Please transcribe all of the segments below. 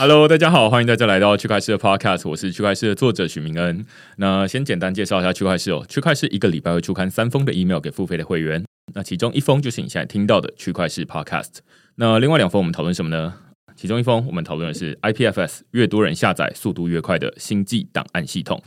Hello，大家好，欢迎大家来到区块链的 Podcast，我是区块链的作者许明恩。那先简单介绍一下区块链哦，区块链一个礼拜会出刊三封的 email 给付费的会员，那其中一封就是你现在听到的区块链 Podcast，那另外两封我们讨论什么呢？其中一封我们讨论的是 IPFS，越多人下载，速度越快的星际档案系统。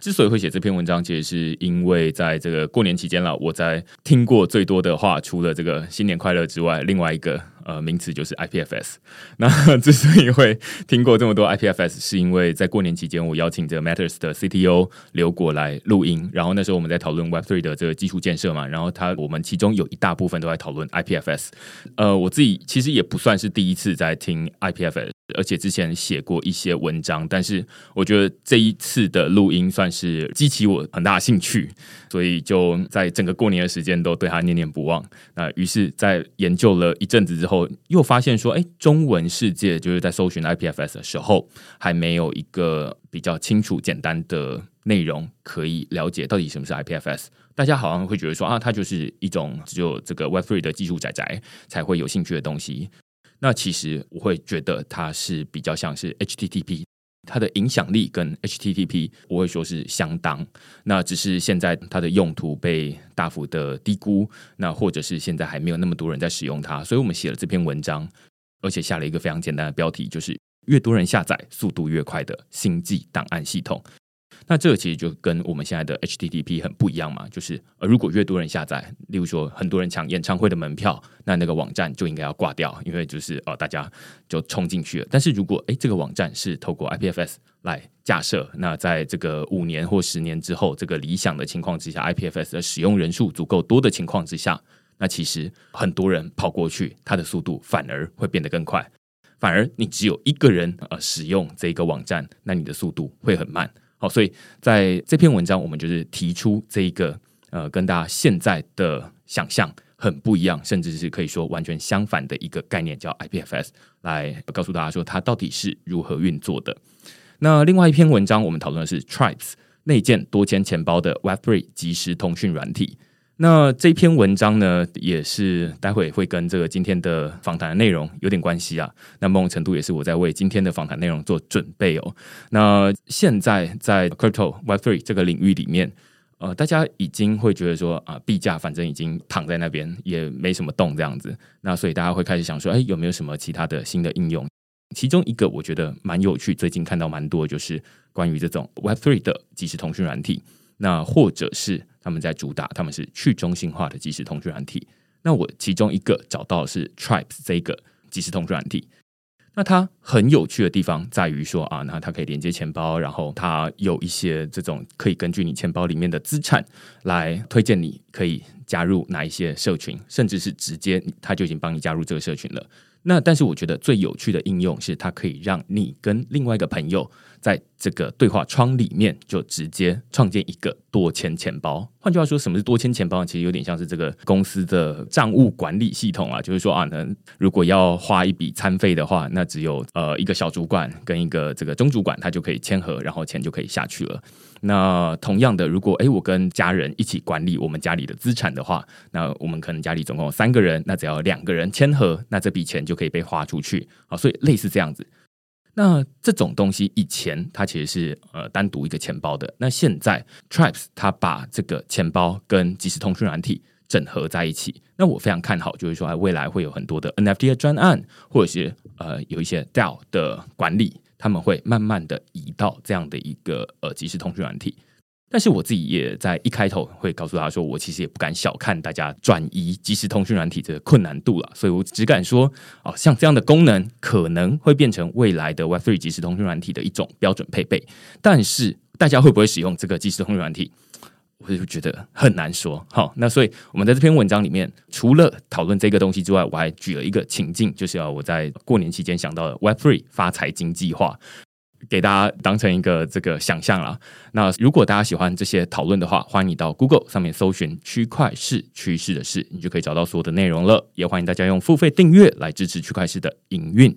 之所以会写这篇文章，其实是因为在这个过年期间了，我在听过最多的话，除了这个新年快乐之外，另外一个。呃，名词就是 IPFS。那 之所以会听过这么多 IPFS，是因为在过年期间，我邀请这个 Matters 的 CTO 刘果来录音。然后那时候我们在讨论 Web3 的这个基础建设嘛，然后他我们其中有一大部分都在讨论 IPFS。呃，我自己其实也不算是第一次在听 IPFS，而且之前写过一些文章，但是我觉得这一次的录音算是激起我很大的兴趣，所以就在整个过年的时间都对他念念不忘。那于是，在研究了一阵子之后。又发现说，哎，中文世界就是在搜寻 IPFS 的时候，还没有一个比较清楚、简单的内容可以了解到底什么是 IPFS。大家好像会觉得说，啊，它就是一种只有这个 Web3 的技术宅宅才会有兴趣的东西。那其实我会觉得它是比较像是 HTTP。它的影响力跟 HTTP 我会说是相当，那只是现在它的用途被大幅的低估，那或者是现在还没有那么多人在使用它，所以我们写了这篇文章，而且下了一个非常简单的标题，就是越多人下载，速度越快的星际档案系统。那这个其实就跟我们现在的 HTTP 很不一样嘛，就是呃，如果越多人下载，例如说很多人抢演唱会的门票，那那个网站就应该要挂掉，因为就是呃大家就冲进去了。但是如果诶这个网站是透过 IPFS 来架设，那在这个五年或十年之后，这个理想的情况之下，IPFS 的使用人数足够多的情况之下，那其实很多人跑过去，它的速度反而会变得更快。反而你只有一个人呃使用这个网站，那你的速度会很慢。好，所以在这篇文章，我们就是提出这一个呃，跟大家现在的想象很不一样，甚至是可以说完全相反的一个概念，叫 IPFS，来告诉大家说它到底是如何运作的。那另外一篇文章，我们讨论的是 Tripes 内建多签钱包的 Web3 即时通讯软体。那这篇文章呢，也是待会会跟这个今天的访谈的内容有点关系啊。那某种程度也是我在为今天的访谈内容做准备哦。那现在在 Crypto Web3 这个领域里面，呃，大家已经会觉得说啊，币价反正已经躺在那边，也没什么动这样子。那所以大家会开始想说，哎，有没有什么其他的新的应用？其中一个我觉得蛮有趣，最近看到蛮多，就是关于这种 Web3 的即时通讯软体。那或者是他们在主打，他们是去中心化的即时通讯软体。那我其中一个找到的是 Tripes 这个即时通讯软体。那它很有趣的地方在于说啊，那它可以连接钱包，然后它有一些这种可以根据你钱包里面的资产来推荐你可以加入哪一些社群，甚至是直接它就已经帮你加入这个社群了。那但是我觉得最有趣的应用是它可以让你跟另外一个朋友。在这个对话窗里面，就直接创建一个多签钱包。换句话说，什么是多签钱包？其实有点像是这个公司的账务管理系统啊。就是说啊，能，如果要花一笔餐费的话，那只有呃一个小主管跟一个这个中主管，他就可以签合，然后钱就可以下去了。那同样的，如果诶我跟家人一起管理我们家里的资产的话，那我们可能家里总共有三个人，那只要两个人签合，那这笔钱就可以被花出去。好，所以类似这样子。那这种东西以前它其实是呃单独一个钱包的，那现在 Tripes 它把这个钱包跟即时通讯软体整合在一起，那我非常看好，就是说未来会有很多的 NFT 的专案，或者是呃有一些 DAO 的管理，他们会慢慢的移到这样的一个呃即时通讯软体。但是我自己也在一开头会告诉他说，我其实也不敢小看大家转移即时通讯软体这个困难度了，所以我只敢说，哦，像这样的功能可能会变成未来的 Web3 即时通讯软体的一种标准配备。但是大家会不会使用这个即时通讯软体，我就觉得很难说。好，那所以我们在这篇文章里面，除了讨论这个东西之外，我还举了一个情境，就是要我在过年期间想到的 Web3 发财金计划。给大家当成一个这个想象啦。那如果大家喜欢这些讨论的话，欢迎你到 Google 上面搜寻“区块式趋势的事”，你就可以找到所有的内容了。也欢迎大家用付费订阅来支持区块式的营运。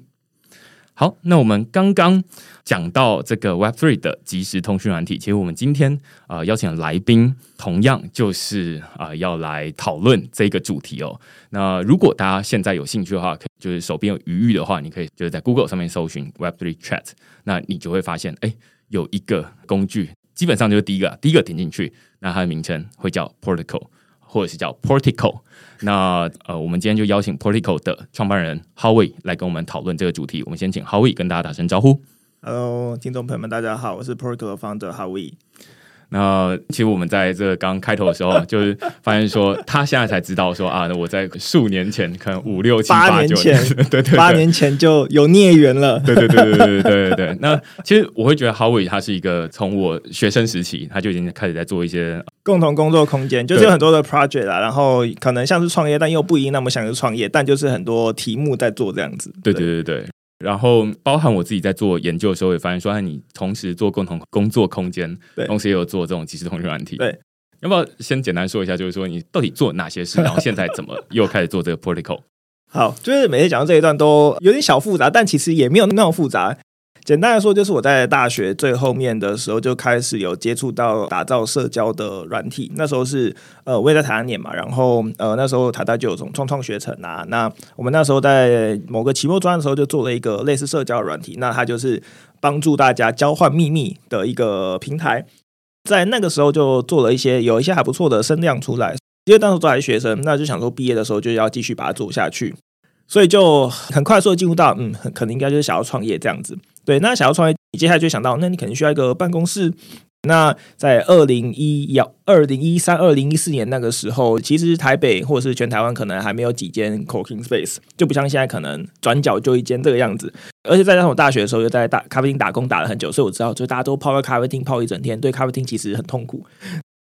好，那我们刚刚讲到这个 Web3 的即时通讯软体，其实我们今天啊、邀请来宾，同样就是啊、要来讨论这个主题哦。那如果大家现在有兴趣的话，就是手边有余裕的话，你可以就是在 Google 上面搜寻 Web3 Chat，那你就会发现，哎，有一个工具，基本上就是第一个，第一个点进去，那它的名称会叫 Portico。或者是叫 Portico，那呃，我们今天就邀请 Portico 的创办人 Howie 来跟我们讨论这个主题。我们先请 Howie 跟大家打声招呼。Hello，听众朋友们，大家好，我是 Portico 的 founder Howie。那其实我们在这个刚开头的时候，就是发现说，他现在才知道说啊，那我在数年前，可能五六七八九年，对对对，八年前就有孽缘了。对对对对对对对对。那其实我会觉得 Howie 他是一个从我学生时期他就已经开始在做一些共同工作空间，就是有很多的 project 啦，然后可能像是创业，但又不一定那么想去创业，但就是很多题目在做这样子。对对对对。然后，包含我自己在做研究的时候，也发现说，你同时做共同工作空间，同时也有做这种即时通讯软体，对。要不要先简单说一下，就是说你到底做哪些事，然后现在怎么又开始做这个 Portico？好，就是每次讲到这一段都有点小复杂，但其实也没有那么复杂。简单来说，就是我在大学最后面的时候就开始有接触到打造社交的软体。那时候是呃，我也在台大念嘛，然后呃，那时候台大就有种创创学程啊。那我们那时候在某个期末专的时候，就做了一个类似社交的软体。那它就是帮助大家交换秘密的一个平台。在那个时候就做了一些有一些还不错的声量出来，因为当时都还是学生，那就想说毕业的时候就要继续把它做下去。所以就很快速的进入到嗯，可能应该就是想要创业这样子。对，那想要创业，你接下来就想到，那你可能需要一个办公室。那在二零一幺、二零一三、二零一四年那个时候，其实台北或者是全台湾可能还没有几间 cooking space，就不像现在可能转角就一间这个样子。而且再加上我大学的时候又在大咖啡厅打工打了很久，所以我知道，就大家都泡在咖啡厅泡一整天，对咖啡厅其实很痛苦。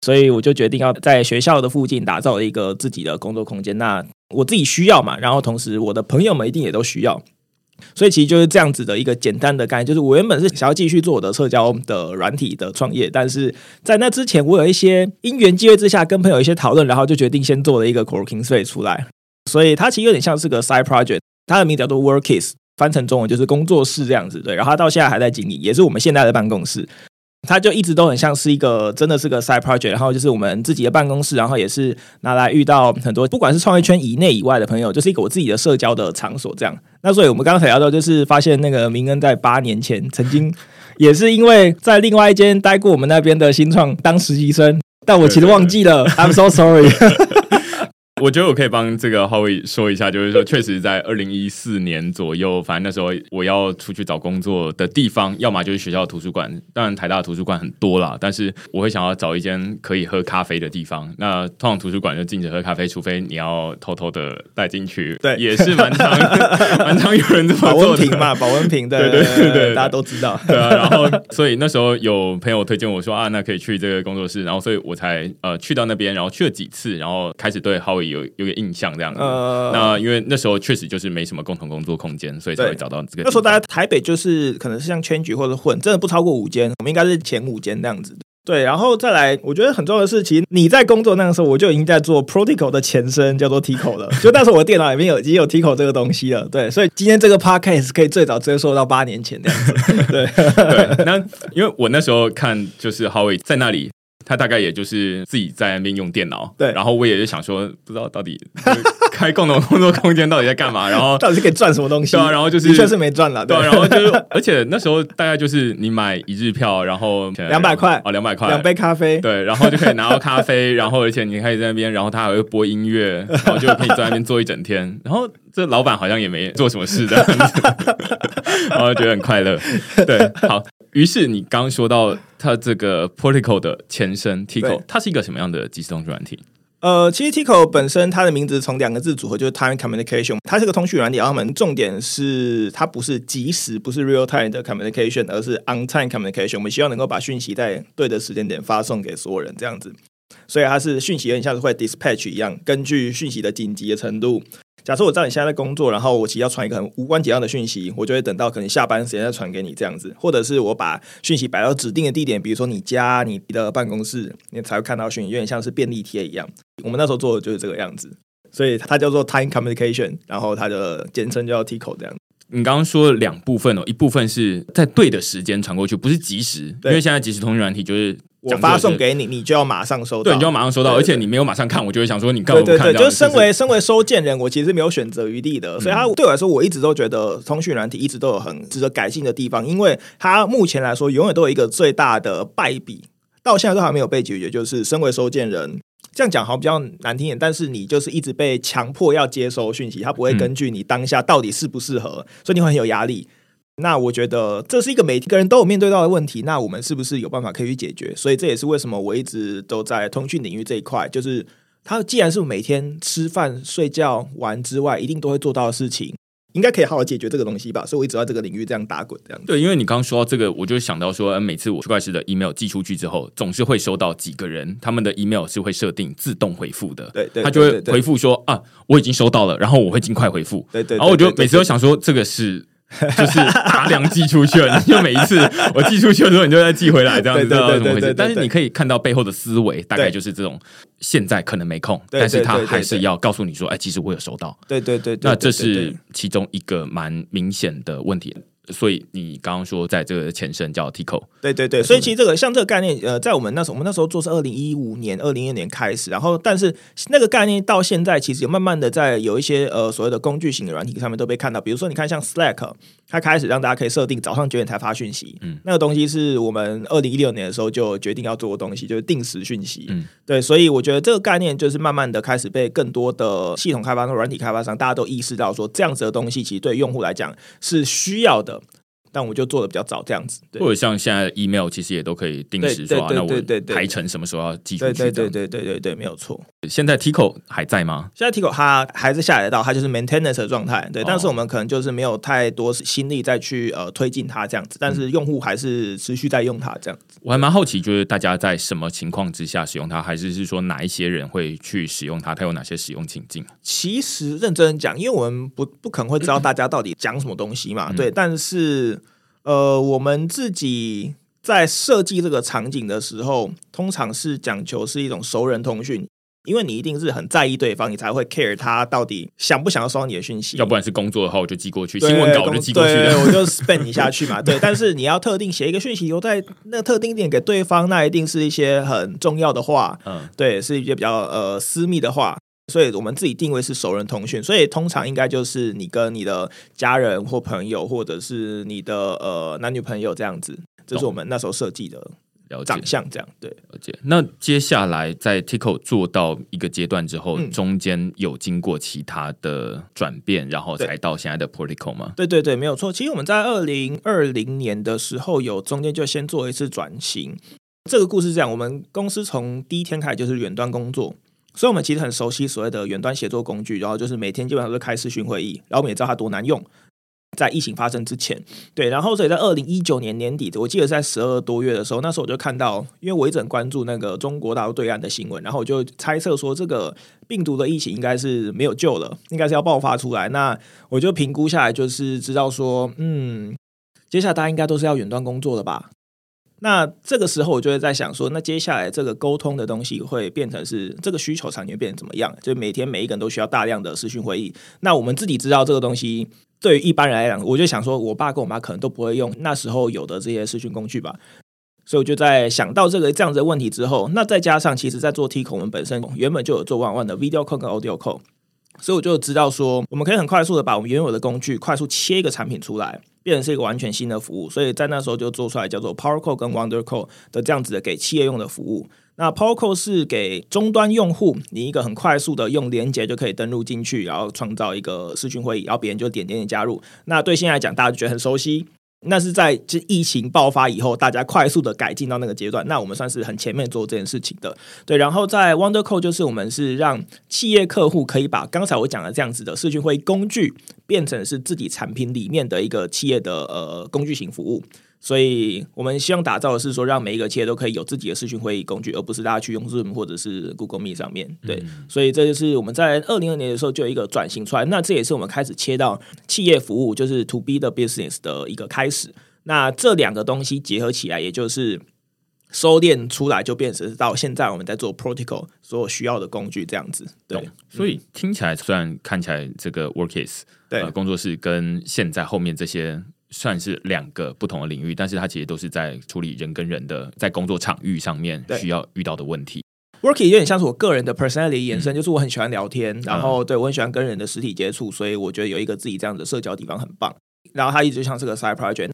所以我就决定要在学校的附近打造一个自己的工作空间。那我自己需要嘛，然后同时我的朋友们一定也都需要，所以其实就是这样子的一个简单的概念。就是我原本是想要继续做我的社交的软体的创业，但是在那之前，我有一些因缘机会之下跟朋友一些讨论，然后就决定先做了一个 Corking space 出来。所以它其实有点像是个 side project，它的名字叫做 Workies，翻成中文就是工作室这样子。对，然后它到现在还在经营，也是我们现在的办公室。它就一直都很像是一个，真的是个 side project，然后就是我们自己的办公室，然后也是拿来遇到很多不管是创业圈以内以外的朋友，就是一个我自己的社交的场所这样。那所以我们刚刚才聊到，就是发现那个明恩在八年前曾经也是因为在另外一间待过我们那边的新创当实习生，但我其实忘记了，I'm so sorry。我觉得我可以帮这个 Howie 说一下，就是说，确实在二零一四年左右，反正那时候我要出去找工作的地方，要么就是学校图书馆，当然台大的图书馆很多啦，但是我会想要找一间可以喝咖啡的地方。那通常图书馆就禁止喝咖啡，除非你要偷偷的带进去。对，也是蛮常 蛮常有人这么做的。保温瓶嘛，保温瓶，对对对对，对，大家都知道。对啊，然后所以那时候有朋友推荐我说啊，那可以去这个工作室，然后所以我才呃去到那边，然后去了几次，然后开始对 Howie 有有个印象这样子，呃，那因为那时候确实就是没什么共同工作空间，所以才会找到这个。那时候大家台北就是可能是像圈局或者混，真的不超过五间，我们应该是前五间这样子。对，然后再来，我觉得很重要的是，其实你在工作那个时候，我就已经在做 Portico 的前身，叫做 Tico 了。就那时候我的电脑里面有已经有 Tico 这个东西了。对，所以今天这个 Podcast 可以最早追溯到八年前的样子。对对，那因为我那时候看就是 Howie 在那里。他大概也就是自己在那边用电脑，对，然后我也就想说，不知道到底开共同工作空间到底在干嘛，然后 到底是可以赚什么东西？对啊，然后就是确实没赚了，对，然后就是，而且那时候大概就是你买一日票，然后两百块。哦，两百块，两杯咖啡，对，然后就可以拿到咖啡，然后而且你可以在那边，然后他还会播音乐，然后就可以在那边坐一整天，然后这老板好像也没做什么事的，然后觉得很快乐，对，好。于是你刚刚说到它这个 Protocol 的前身 Tico，它是一个什么样的即时通讯软体？呃，其实 Tico 本身它的名字从两个字组合，就是 Time Communication，它是个通讯软体。然后我们重点是它不是即时，不是 Real Time 的 Communication，而是 On Time Communication。我们希望能够把讯息在对的时间点发送给所有人，这样子。所以它是讯息有点像是会 Dispatch 一样，根据讯息的紧急的程度。假设我知道你现在在工作，然后我其实要传一个很无关紧要的讯息，我就会等到可能下班时间再传给你这样子，或者是我把讯息摆到指定的地点，比如说你家、你的办公室，你才会看到讯息，有点像是便利贴一样。我们那时候做的就是这个样子，所以它叫做 Time Communication，然后它的简称叫 Tico 这样。你刚刚说了两部分哦，一部分是在对的时间传过去，不是即时，因为现在即时通讯软体就是。我发送给你，你就要马上收到。对，你就要马上收到，而且你没有马上看，我就会想说你干嘛不看？对对对，就是身为身为收件人，我其实是没有选择余地的。所以，他对我来说，我一直都觉得通讯软体一直都有很值得改进的地方，因为它目前来说，永远都有一个最大的败笔，到现在都还没有被解决，就是身为收件人，这样讲好像比较难听点，但是你就是一直被强迫要接收讯息，它不会根据你当下到底适不适合，所以你会很有压力。那我觉得这是一个每个人都有面对到的问题。那我们是不是有办法可以去解决？所以这也是为什么我一直都在通讯领域这一块，就是它既然是每天吃饭、睡觉、玩之外，一定都会做到的事情，应该可以好好解决这个东西吧。所以我一直在这个领域这样打滚，这样。对，因为你刚刚说到这个，我就想到说，每次我区块链的 email 寄出去之后，总是会收到几个人，他们的 email 是会设定自动回复的。对，对，他就会回复说啊，我已经收到了，然后我会尽快回复。对，对，对，对，对，对，然后我就每次都想说，这个是。就是大量寄出去了，你就每一次我寄出去的时候，你就再寄回来，这样子，知道怎么回事？但是你可以看到背后的思维，大概就是这种。现在可能没空，但是他还是要告诉你说，哎，其实我有收到。对对对，那这是其中一个蛮明显的问题。所以你刚刚说，在这个前身叫 Tico，对对对，所以其实这个像这个概念，呃，在我们那时候，我们那时候做是二零一五年、二零一六年开始，然后但是那个概念到现在，其实有慢慢的在有一些呃所谓的工具型的软体上面都被看到，比如说你看像 Slack，它开始让大家可以设定早上九点才发讯息，嗯，那个东西是我们二零一六年的时候就决定要做的东西，就是定时讯息，嗯，对，所以我觉得这个概念就是慢慢的开始被更多的系统开发商、软体开发商，大家都意识到说，这样子的东西其实对用户来讲是需要的。但我就做的比较早，这样子，或者像现在 email 其实也都可以定时说，那我排程什么时候要寄出去？对对对对对对，没有错。现在 Tico 还在吗？现在 Tico 它还是下载到，它就是 maintenance 的状态。对，但是我们可能就是没有太多心力再去呃推进它这样子，但是用户还是持续在用它这样子。我还蛮好奇，就是大家在什么情况之下使用它，还是是说哪一些人会去使用它？它有哪些使用情境？其实认真讲，因为我们不不可能会知道大家到底讲什么东西嘛，对，但是。呃，我们自己在设计这个场景的时候，通常是讲求是一种熟人通讯，因为你一定是很在意对方，你才会 care 他到底想不想要收到你的讯息。要不然是工作的话，我就寄过去；新闻稿就寄过去，我就 spam 你下去嘛。对，但是你要特定写一个讯息留在那个特定点给对方，那一定是一些很重要的话，嗯，对，是一些比较呃私密的话。所以我们自己定位是熟人通讯，所以通常应该就是你跟你的家人或朋友，或者是你的呃男女朋友这样子，这是我们那时候设计的长相，这样对。了解。那接下来在 Tico 做到一个阶段之后，嗯、中间有经过其他的转变，然后才到现在的 Protocol 吗？对对对，没有错。其实我们在二零二零年的时候，有中间就先做一次转型。这个故事是这样，我们公司从第一天开始就是远端工作。所以，我们其实很熟悉所谓的远端协作工具，然后就是每天基本上都开视讯会议，然后我们也知道它多难用。在疫情发生之前，对，然后所以在二零一九年年底，我记得在十二多月的时候，那时候我就看到，因为我一直很关注那个中国大陆对岸的新闻，然后我就猜测说，这个病毒的疫情应该是没有救了，应该是要爆发出来。那我就评估下来，就是知道说，嗯，接下来大家应该都是要远端工作的吧。那这个时候，我就会在想说，那接下来这个沟通的东西会变成是这个需求场景变成怎么样？就每天每一个人都需要大量的视讯会议。那我们自己知道这个东西，对于一般人来讲，我就想说，我爸跟我妈可能都不会用那时候有的这些视讯工具吧。所以我就在想到这个这样子的问题之后，那再加上其实在做 T 口，我们本身原本就有做万万的 Video call 跟 Audio call，所以我就知道说，我们可以很快速的把我们原有的工具快速切一个产品出来，变成是一个完全新的服务。所以在那时候就做出来叫做 PowerCall 跟 WonderCall 的这样子的给企业用的服务。那 PowerCall 是给终端用户，你一个很快速的用连接就可以登录进去，然后创造一个视讯会议，然后别人就点点点加入。那对现在来讲，大家就觉得很熟悉。那是在这疫情爆发以后，大家快速的改进到那个阶段。那我们算是很前面做这件事情的，对。然后在 Wonder Code 就是我们是让企业客户可以把刚才我讲的这样子的视讯会工具变成是自己产品里面的一个企业的呃工具型服务。所以我们希望打造的是说，让每一个企业都可以有自己的视讯会议工具，而不是大家去用 Zoom 或者是 Google Meet 上面。对，嗯、所以这就是我们在二零二年的时候就有一个转型出来。那这也是我们开始切到企业服务，就是 To B 的 Business 的一个开始。那这两个东西结合起来，也就是收敛出来，就变成到现在我们在做 Protocol 所有需要的工具这样子。对，所以听起来虽然看起来这个 Workcase 对、呃、工作室跟现在后面这些。算是两个不同的领域，但是它其实都是在处理人跟人的在工作场域上面需要遇到的问题。Worky 有点像是我个人的 personality 延伸，嗯、就是我很喜欢聊天，然后对我很喜欢跟人的实体接触，所以我觉得有一个自己这样的社交地方很棒。然后它一直像是个 side project。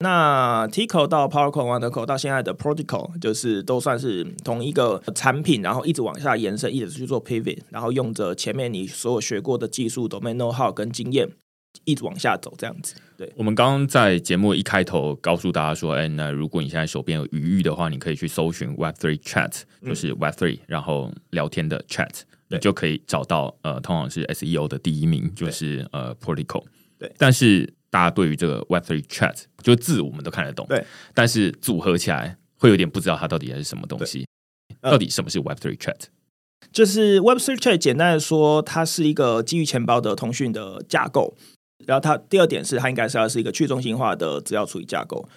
那 T-Code 到 PowerCode、WonderCode 到现在的 Protocol，就是都算是同一个产品，然后一直往下延伸，一直去做 pivot，然后用着前面你所有学过的技术、domain know-how 跟经验。一直往下走，这样子。对，我们刚刚在节目一开头告诉大家说，哎，那如果你现在手边有余裕的话，你可以去搜寻 Web Three Chat，就是 Web Three，然后聊天的 Chat，你就可以找到呃，通常是 SEO 的第一名，就是呃 Protocol。对，但是大家对于这个 Web Three Chat，就字我们都看得懂，对，但是组合起来会有点不知道它到底是什么东西。到底什么是 Web Three Chat？就是 Web3 Chat，简单的说，它是一个基于钱包的通讯的架构。然后它第二点是，它应该是要是一个去中心化的资料处理架构。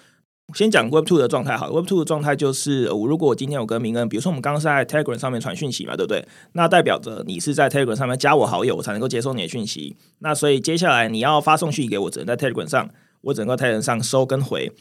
先讲 Web Two 的状态好，Web Two 的状态就是，我如果我今天有跟明恩，比如说我们刚刚是在 Telegram 上面传讯息嘛，对不对？那代表着你是在 Telegram 上面加我好友，我才能够接收你的讯息。那所以接下来你要发送讯息给我，只能在 Telegram 上，我只能够在 Telegram 上收跟回。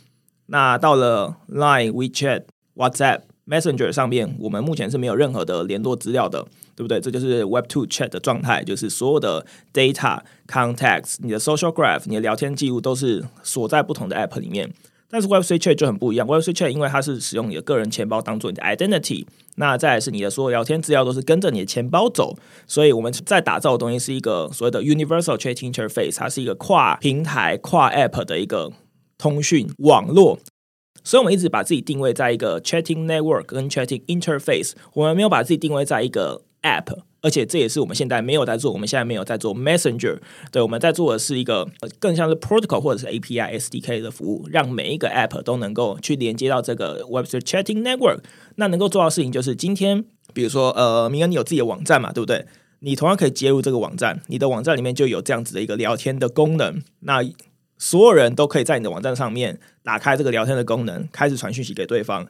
那到了 Line、WeChat、WhatsApp。Messenger 上面，我们目前是没有任何的联络资料的，对不对？这就是 Web2 Chat 的状态，就是所有的 data、contacts、你的 social graph、你的聊天记录都是锁在不同的 app 里面。但是 Web3 Chat 就很不一样，Web3 Chat 因为它是使用你的个人钱包当做你的 identity，那再是你的所有聊天资料都是跟着你的钱包走，所以我们在打造的东西是一个所谓的 Universal Chat Interface，它是一个跨平台、跨 app 的一个通讯网络。所以，我们一直把自己定位在一个 chatting network 跟 chatting interface，我们没有把自己定位在一个 app，而且这也是我们现在没有在做。我们现在没有在做 messenger，对，我们在做的是一个更像是 protocol 或者是 API SDK 的服务，让每一个 app 都能够去连接到这个 Web3 chatting network。那能够做到的事情就是，今天比如说，呃，明恩你有自己的网站嘛，对不对？你同样可以接入这个网站，你的网站里面就有这样子的一个聊天的功能。那所有人都可以在你的网站上面打开这个聊天的功能，开始传讯息给对方。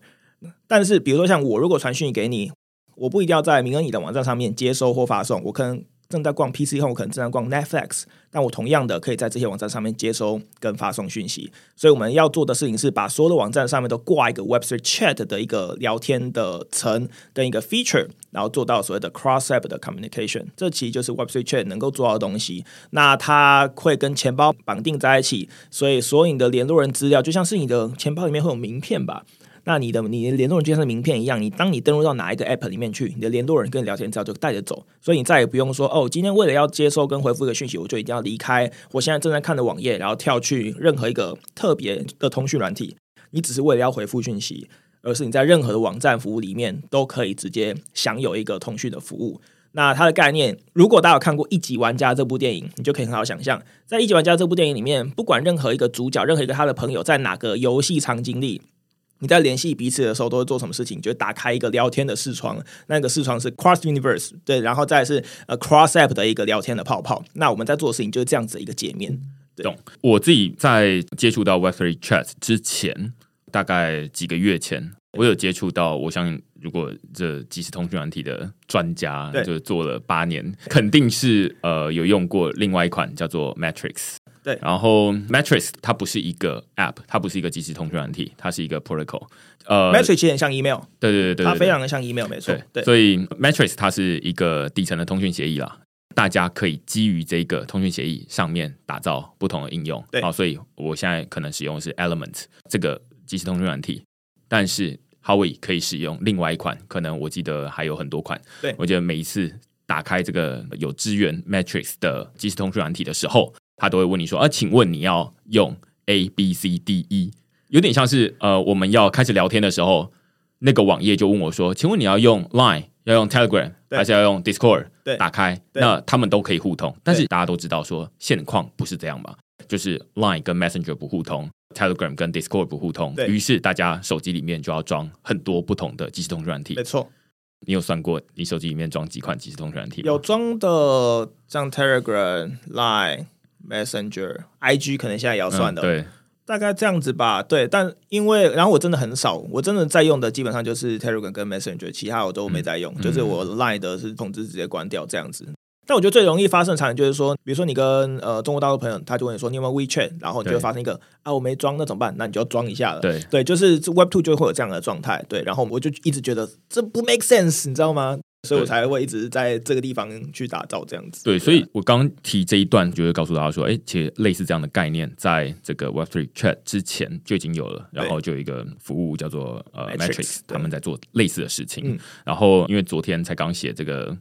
但是，比如说像我，如果传讯息给你，我不一定要在明恩你的网站上面接收或发送，我可能。正在逛 PC 后，我可能正在逛 Netflix，但我同样的可以在这些网站上面接收跟发送讯息。所以我们要做的事情是把所有的网站上面都挂一个 Website Chat 的一个聊天的层跟一个 feature，然后做到所谓的 Cross App 的 communication。这其实就是 Website Chat 能够做到的东西。那它会跟钱包绑定在一起，所以所有你的联络人资料就像是你的钱包里面会有名片吧。那你的你的联络人就像是名片一样，你当你登录到哪一个 app 里面去，你的联络人跟你聊天资料就带着走，所以你再也不用说哦，今天为了要接收跟回复一个讯息，我就一定要离开我现在正在看的网页，然后跳去任何一个特别的通讯软体。你只是为了要回复讯息，而是你在任何的网站服务里面都可以直接享有一个通讯的服务。那它的概念，如果大家有看过《一级玩家》这部电影，你就可以很好想象，在《一级玩家》这部电影里面，不管任何一个主角，任何一个他的朋友在哪个游戏场景里。你在联系彼此的时候都会做什么事情？就打开一个聊天的视窗，那个视窗是 Cross Universe，对，然后再是呃 Cross App 的一个聊天的泡泡。那我们在做的事情就是这样子一个界面。懂。我自己在接触到 Web3 Chat 之前，大概几个月前，我有接触到。我相信，如果这即时通讯软体的专家，就做了八年，肯定是呃有用过另外一款叫做 Matrix。对，然后 Matrix 它不是一个 App，它不是一个即时通讯软体，它是一个 Protocol。呃，Matrix 有点像 email，对对对对，它非常的像 email，没错。对，对所以 Matrix 它是一个底层的通讯协议啦，大家可以基于这个通讯协议上面打造不同的应用。对，好，所以我现在可能使用的是 Element 这个即时通讯软体，但是 Howie 可以使用另外一款，可能我记得还有很多款。对，我觉得每一次打开这个有支援 Matrix 的即时通讯软体的时候，他都会问你说：“啊，请问你要用 A B C D E？” 有点像是呃，我们要开始聊天的时候。那个网页就问我说：“请问你要用 Line，要用 Telegram，还是要用 Discord？对，打开，那他们都可以互通。但是大家都知道说现况不是这样嘛，就是 Line 跟 Messenger 不互通，Telegram 跟 Discord 不互通。于是大家手机里面就要装很多不同的即时通讯软体。没错，你有算过你手机里面装几款即时通讯软体？有装的像 Telegram、Line、Messenger、IG，可能现在也要算的。嗯、对。大概这样子吧，对，但因为然后我真的很少，我真的在用的基本上就是 Telegram 跟 Messenger，其他我都没在用，嗯、就是我 Line 的是通知直接关掉这样子。但我觉得最容易发生的场景就是说，比如说你跟呃中国大陆朋友，他就问你说你有没有 WeChat，然后你就会发生一个啊我没装，那怎么办？那你就要装一下了。对对，就是 Web Two 就会有这样的状态。对，然后我就一直觉得这不 make sense，你知道吗？所以我才会一直在这个地方去打造这样子。对，所以我刚提这一段，就是告诉大家说，哎，其实类似这样的概念，在这个 Web3 Chat 之前就已经有了，然后就有一个服务叫做呃 Matrix，他们在做类似的事情。然后因为昨天才刚写这个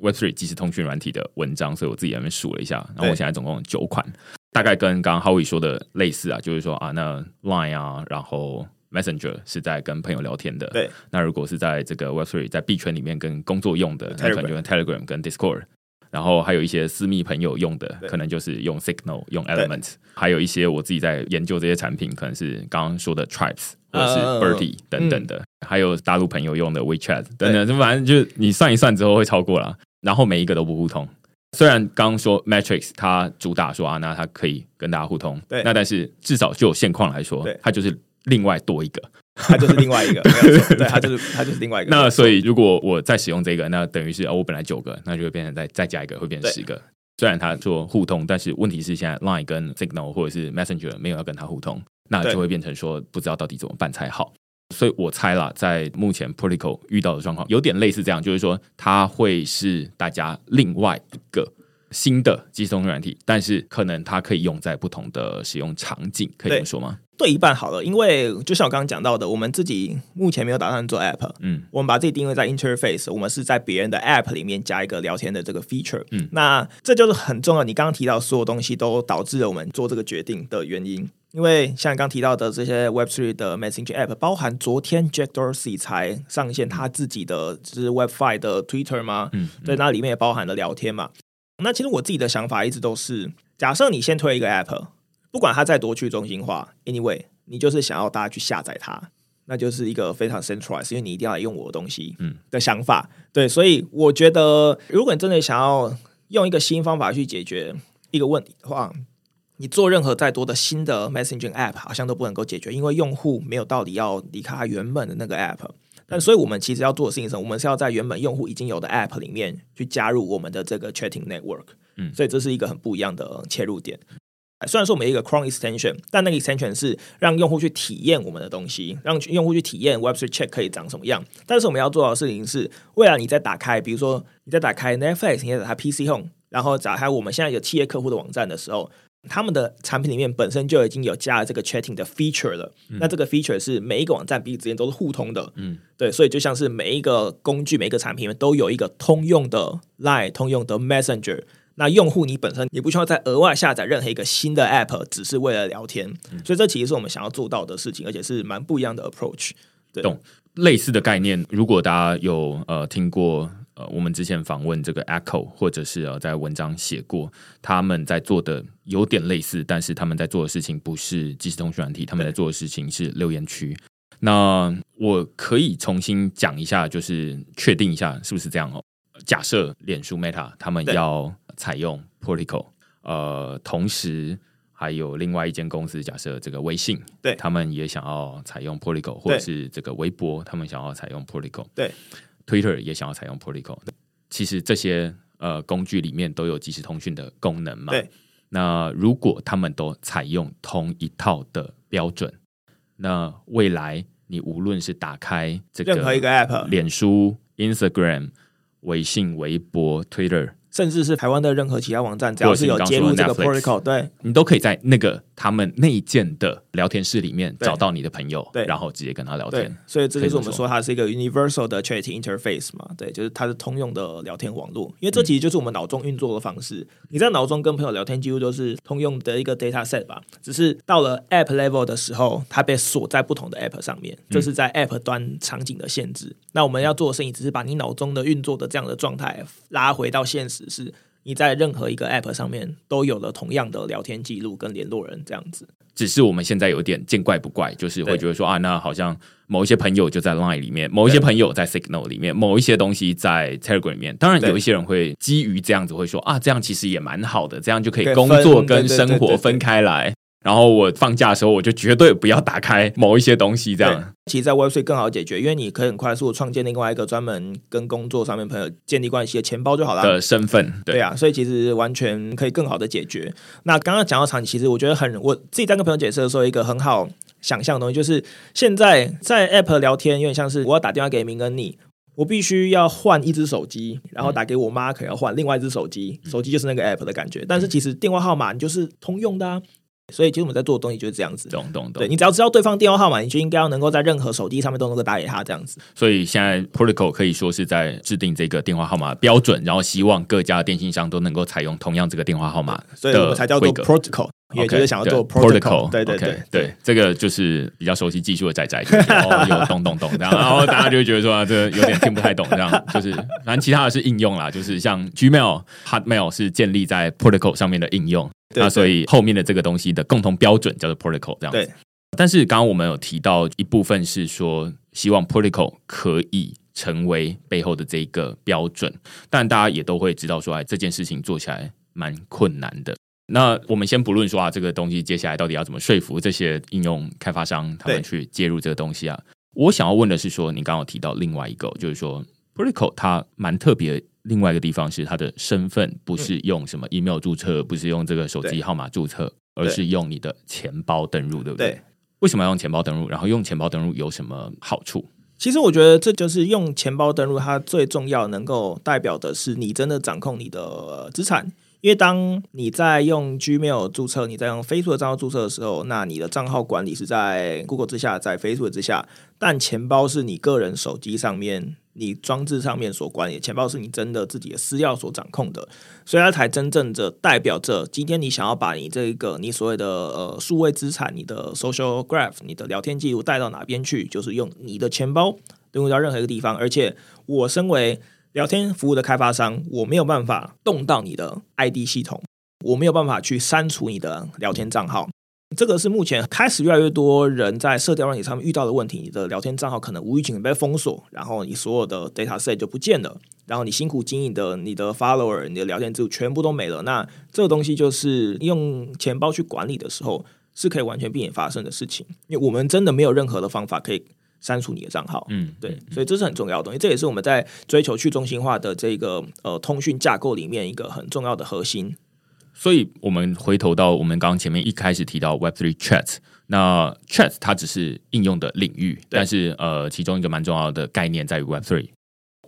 Web3 即时通讯软体的文章，所以我自己在那边数了一下，然后我现在总共有九款，大概跟刚刚 Howie 说的类似啊，就是说啊，那 Line 啊，然后。Messenger 是在跟朋友聊天的，对。那如果是在这个 Web3 在币圈里面跟工作用的，那可能就用 Telegram 跟 Discord。然后还有一些私密朋友用的，可能就是用 Signal、用 Element。还有一些我自己在研究这些产品，可能是刚刚说的 Tribes 或者是 Bertie 等等的。嗯、还有大陆朋友用的 WeChat 等等，就反正就你算一算之后会超过了。然后每一个都不互通。虽然刚刚说 Matrix 它主打说啊，那它可以跟大家互通，对。那但是至少就现况来说，它就是。另外多一个，它就是另外一个，对，它就是它就是另外一个。那所以如果我再使用这个，那等于是哦，我本来九个，那就会变成再再加一个，会变成十个。虽然它做互通，但是问题是现在 Line 跟 Signal 或者是 Messenger 没有要跟它互通，那就会变成说不知道到底怎么办才好。所以我猜啦，在目前 Protocol 遇到的状况有点类似这样，就是说它会是大家另外一个新的即时通讯软体，但是可能它可以用在不同的使用场景，可以这么说吗？对一半好了，因为就像我刚刚讲到的，我们自己目前没有打算做 App，嗯，我们把自己定位在 Interface，我们是在别人的 App 里面加一个聊天的这个 feature，嗯，那这就是很重要。你刚刚提到所有东西都导致了我们做这个决定的原因，因为像你刚刚提到的这些 Web3 的 Messaging App，包含昨天 Jack Dorsey 才上线他自己的就是 Web5 的 Twitter 吗？嗯，嗯对，那里面也包含了聊天嘛。那其实我自己的想法一直都是，假设你先推一个 App。不管它再多去中心化，anyway，你就是想要大家去下载它，那就是一个非常 centralized，因为你一定要来用我的东西，嗯，的想法。嗯、对，所以我觉得，如果你真的想要用一个新方法去解决一个问题的话，你做任何再多的新的 messaging app，好像都不能够解决，因为用户没有道理要离开他原本的那个 app。但所以我们其实要做的事情是，我们是要在原本用户已经有的 app 里面去加入我们的这个 chatting network。嗯，所以这是一个很不一样的切入点。虽然说我们有一个 Chrome extension，但那个 extension 是让用户去体验我们的东西，让用户去体验 Web3 Check 可以长什么样。但是我们要做到的事情是，未来你在打开，比如说你在打开 Netflix，你在打开 PC Home，然后打开我们现在有企业客户的网站的时候，他们的产品里面本身就已经有加了这个 chatting 的 feature 了。嗯、那这个 feature 是每一个网站彼此之间都是互通的。嗯，对，所以就像是每一个工具、每一个产品里面都有一个通用的 Line、通用的 Messenger。那用户你本身也不需要再额外下载任何一个新的 app，只是为了聊天，嗯、所以这其实是我们想要做到的事情，而且是蛮不一样的 approach。对，懂类似的概念，如果大家有呃听过呃我们之前访问这个 Echo，或者是呃在文章写过，他们在做的有点类似，但是他们在做的事情不是即时通讯软体，他们在做的事情是留言区。那我可以重新讲一下，就是确定一下是不是这样哦。假设脸书 Meta 他们要采用 Protocol，呃，同时还有另外一间公司，假设这个微信，对，他们也想要采用 Protocol，或者是这个微博，他们想要采用 Protocol，对，Twitter 也想要采用 Protocol。其实这些呃工具里面都有即时通讯的功能嘛，对。那如果他们都采用同一套的标准，那未来你无论是打开这个任何一个 App，脸书、Instagram、微信、微博、Twitter。甚至是台湾的任何其他网站，只要是有接入这个 protocol，对，你都可以在那个他们内建的聊天室里面找到你的朋友，对，然后直接跟他聊天。所以这就是我们说它是一个 universal 的 chat interface 嘛，对，就是它是通用的聊天网络。因为这其实就是我们脑中运作的方式，嗯、你在脑中跟朋友聊天几乎都是通用的一个 data set 吧，只是到了 app level 的时候，它被锁在不同的 app 上面，这是在 app 端场景的限制。嗯、那我们要做的事情，只是把你脑中的运作的这样的状态拉回到现实是。你在任何一个 App 上面都有了同样的聊天记录跟联络人这样子，只是我们现在有点见怪不怪，就是会觉得说啊，那好像某一些朋友就在 Line 里面，某一些朋友在 Signal 里面，某一些东西在 Telegram 里面。当然，有一些人会基于这样子会说啊，这样其实也蛮好的，这样就可以工作跟生活分开来。然后我放假的时候，我就绝对不要打开某一些东西，这样。其实，在 Web3 更好解决，因为你可以很快速创建另外一个专门跟工作上面朋友建立关系的钱包就好了。的身份，对，对啊，所以其实完全可以更好的解决。那刚刚讲到场景，其实我觉得很，我自己在跟朋友解释的时候，一个很好想象的东西就是，现在在 App 聊天，有点像是我要打电话给明恩你，我必须要换一只手机，然后打给我妈，可能要换另外一只手机，手机就是那个 App 的感觉。但是其实电话号码你就是通用的啊。所以，其实我们在做的东西就是这样子。懂懂懂。对，你只要知道对方电话号码，你就应该要能够在任何手机上面都能够打给他这样子。所以现在 Protocol 可以说是在制定这个电话号码标准，然后希望各家电信商都能够采用同样这个电话号码，所以我们才叫做 Protocol。也就是想要做 protocol，对对对对，这个就是比较熟悉技术的仔仔，然后有懂懂懂这样，然后大家就会觉得说啊这有点听不太懂，这样就是反正其他的是应用啦，就是像 Gmail、Hotmail 是建立在 protocol 上面的应用，那所以后面的这个东西的共同标准叫做 protocol 这样子。但是刚刚我们有提到一部分是说，希望 protocol 可以成为背后的这一个标准，但大家也都会知道说，哎，这件事情做起来蛮困难的。那我们先不论说啊，这个东西接下来到底要怎么说服这些应用开发商他们去介入这个东西啊？我想要问的是说，你刚刚有提到另外一个，就是说 Protocol 它蛮特别，另外一个地方是它的身份不是用什么 email 注册，不是用这个手机号码注册，而是用你的钱包登录，对不对？对。为什么要用钱包登录？然后用钱包登录有什么好处？其实我觉得这就是用钱包登录，它最重要能够代表的是你真的掌控你的资产。因为当你在用 Gmail 注册，你在用 Facebook 账号注册的时候，那你的账号管理是在 Google 之下，在 Facebook 之下，但钱包是你个人手机上面、你装置上面所管理的，钱包是你真的自己的私钥所掌控的，所以它才真正的代表着今天你想要把你这个你所谓的呃数位资产、你的 Social Graph、你的聊天记录带到哪边去，就是用你的钱包登录到任何一个地方，而且我身为聊天服务的开发商，我没有办法动到你的 ID 系统，我没有办法去删除你的聊天账号。这个是目前开始越来越多人在社交软体上面遇到的问题。你的聊天账号可能无预警被封锁，然后你所有的 data set 就不见了，然后你辛苦经营的你的 follower、你的聊天记录全部都没了。那这个东西就是用钱包去管理的时候，是可以完全避免发生的事情，因为我们真的没有任何的方法可以。删除你的账号，嗯，对，所以这是很重要的东西，这也是我们在追求去中心化的这个呃通讯架构里面一个很重要的核心。所以，我们回头到我们刚刚前面一开始提到 Web Three Chat，那 Chat 它只是应用的领域，但是呃，其中一个蛮重要的概念在于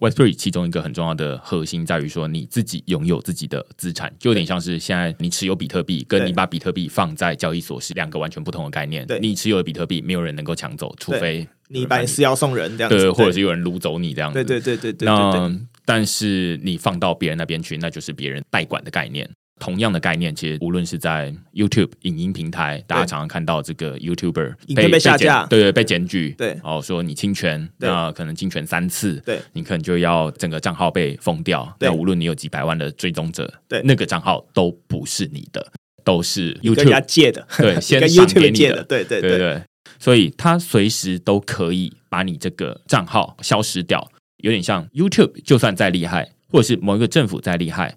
Web3。Web3 其中一个很重要的核心在于说，你自己拥有自己的资产，就有点像是现在你持有比特币，跟你把比特币放在交易所是两个完全不同的概念。你持有的比特币，没有人能够抢走，除非你把你私钥送人这样子，对，或者是有人掳走你这样子。对对对对对。那但是你放到别人那边去，那就是别人代管的概念。同样的概念，其实无论是在 YouTube 影音平台，大家常常看到这个 YouTuber 被被下架，对对，被检举，对，然后说你侵权，那可能侵权三次，对，你可能就要整个账号被封掉。那无论你有几百万的追踪者，对，那个账号都不是你的，都是 YouTube 借的，对，先赏给你的，对对对。对。所以他随时都可以把你这个账号消失掉，有点像 YouTube，就算再厉害，或者是某一个政府再厉害。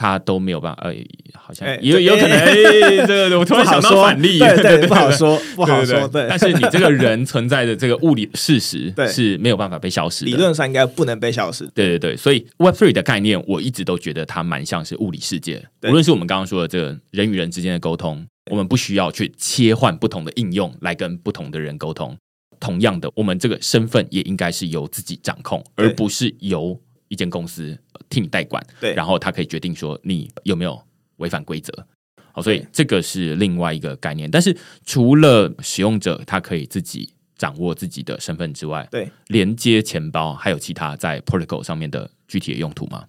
他都没有办法，呃，好像有有可能，哎、欸，这个我突然想到反例，对 对，不好说，不好说，对。但是你这个人存在的这个物理事实 是没有办法被消失的，理论上应该不能被消失。对对对，所以 Web Three 的概念，我一直都觉得它蛮像是物理世界。无论是我们刚刚说的这个人与人之间的沟通，我们不需要去切换不同的应用来跟不同的人沟通。同样的，我们这个身份也应该是由自己掌控，而不是由。一间公司替你代管，对，然后他可以决定说你有没有违反规则，好，所以这个是另外一个概念。但是除了使用者他可以自己掌握自己的身份之外，对，连接钱包还有其他在 Protocol 上面的具体的用途吗？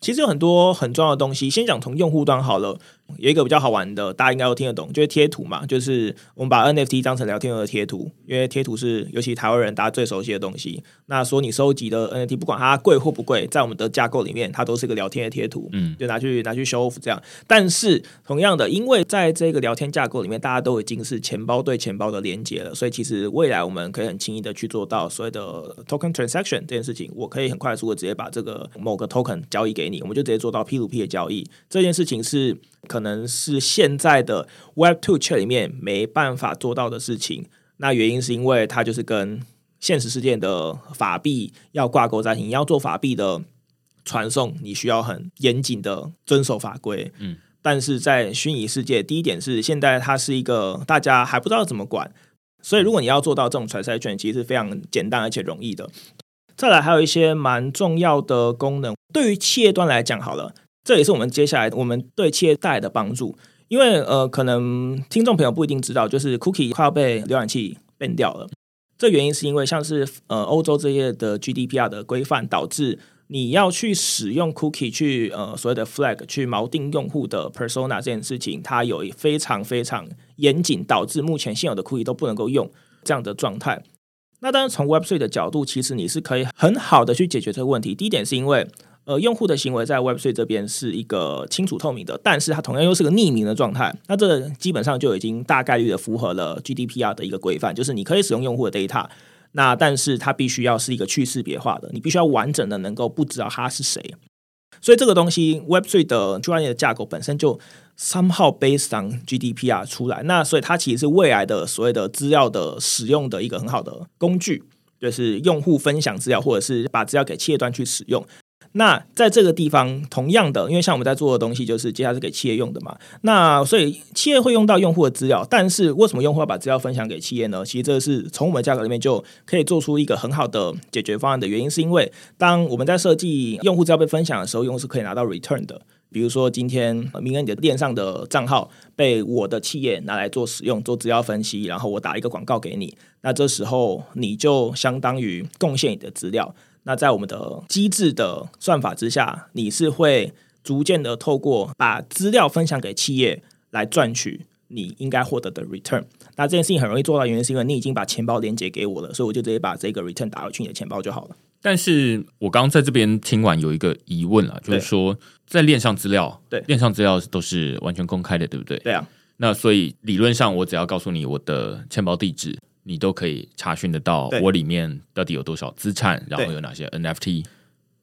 其实有很多很重要的东西，先讲从用户端好了。有一个比较好玩的，大家应该都听得懂，就是贴图嘛，就是我们把 NFT 当成聊天用的贴图，因为贴图是尤其台湾人大家最熟悉的东西。那说你收集的 NFT，不管它贵或不贵，在我们的架构里面，它都是一个聊天的贴图，嗯，就拿去拿去 show off 这样。但是同样的，因为在这个聊天架构里面，大家都已经是钱包对钱包的连接了，所以其实未来我们可以很轻易的去做到所谓的 token transaction 这件事情。我可以很快速的直接把这个某个 token 交易给你，我们就直接做到 P to P 的交易。这件事情是。可能是现在的 Web Two 圈里面没办法做到的事情。那原因是因为它就是跟现实世界的法币要挂钩在一起。你要做法币的传送，你需要很严谨的遵守法规。嗯，但是在虚拟世界，第一点是现在它是一个大家还不知道怎么管，所以如果你要做到这种 transaction，其实是非常简单而且容易的。再来还有一些蛮重要的功能，对于企业端来讲，好了。这也是我们接下来我们对企业带来的帮助，因为呃，可能听众朋友不一定知道，就是 cookie 快要被浏览器 ban 掉了。这原因是因为像是呃欧洲这些的 GDPR 的规范，导致你要去使用 cookie 去呃所谓的 flag 去锚定用户的 persona 这件事情，它有非常非常严谨，导致目前现有的 cookie 都不能够用这样的状态。那当然从 Web3 的角度，其实你是可以很好的去解决这个问题。第一点是因为呃，用户的行为在 Web3 这边是一个清楚透明的，但是它同样又是个匿名的状态。那这基本上就已经大概率的符合了 GDPR 的一个规范，就是你可以使用用户的 data，那但是它必须要是一个去识别化的，你必须要完整的能够不知道他是谁。所以这个东西 Web3 的专业的架构本身就 somehow based on GDPR 出来，那所以它其实是未来的所谓的资料的使用的一个很好的工具，就是用户分享资料或者是把资料给企业端去使用。那在这个地方，同样的，因为像我们在做的东西，就是接下来是给企业用的嘛。那所以企业会用到用户的资料，但是为什么用户要把资料分享给企业呢？其实这是从我们的架构里面就可以做出一个很好的解决方案的原因，是因为当我们在设计用户资料被分享的时候，用户是可以拿到 return 的。比如说今天明恩你的链上的账号被我的企业拿来做使用，做资料分析，然后我打一个广告给你，那这时候你就相当于贡献你的资料。那在我们的机制的算法之下，你是会逐渐的透过把资料分享给企业来赚取你应该获得的 return。那这件事情很容易做到，原因是因为你已经把钱包连接给我了，所以我就直接把这个 return 打回去你的钱包就好了。但是我刚刚在这边听完有一个疑问啊，就是说在链上资料，对，链上资料都是完全公开的，对不对？对啊。那所以理论上，我只要告诉你我的钱包地址。你都可以查询得到我里面到底有多少资产，然后有哪些 NFT。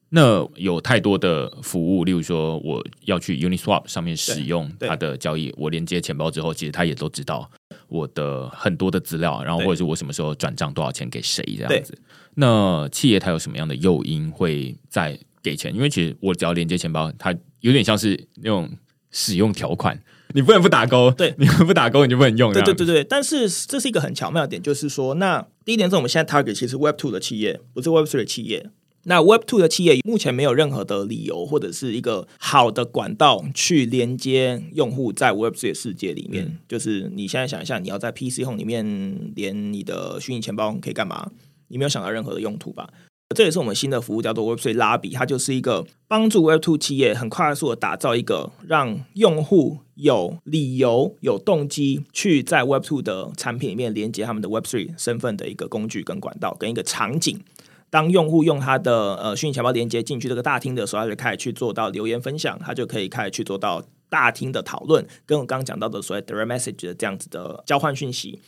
那有太多的服务，例如说我要去 Uniswap 上面使用它的交易，我连接钱包之后，其实他也都知道我的很多的资料，然后或者是我什么时候转账多少钱给谁这样子。那企业它有什么样的诱因会再给钱？因为其实我只要连接钱包，它有点像是那种使用条款。你不能不打勾，对，你不打勾你就不能用。对对对对，但是这是一个很巧妙的点，就是说，那第一点是我们现在 target 其实 Web Two 的企业，不是 Web Three 的企业。那 Web Two 的企业目前没有任何的理由或者是一个好的管道去连接用户在 Web Three 的世界里面。嗯、就是你现在想一下，你要在 PC Home 里面连你的虚拟钱包可以干嘛？你没有想到任何的用途吧？这也是我们新的服务，叫做 Web3 拉比，它就是一个帮助 Web2 企业很快速的打造一个让用户有理由、有动机去在 Web2 的产品里面连接他们的 Web3 身份的一个工具跟管道跟一个场景。当用户用他的呃虚拟钱包连接进去这个大厅的时候，他就开始去做到留言分享，他就可以开始去做到大厅的讨论，跟我刚刚讲到的所谓 Direct Message 的这样子的交换讯息。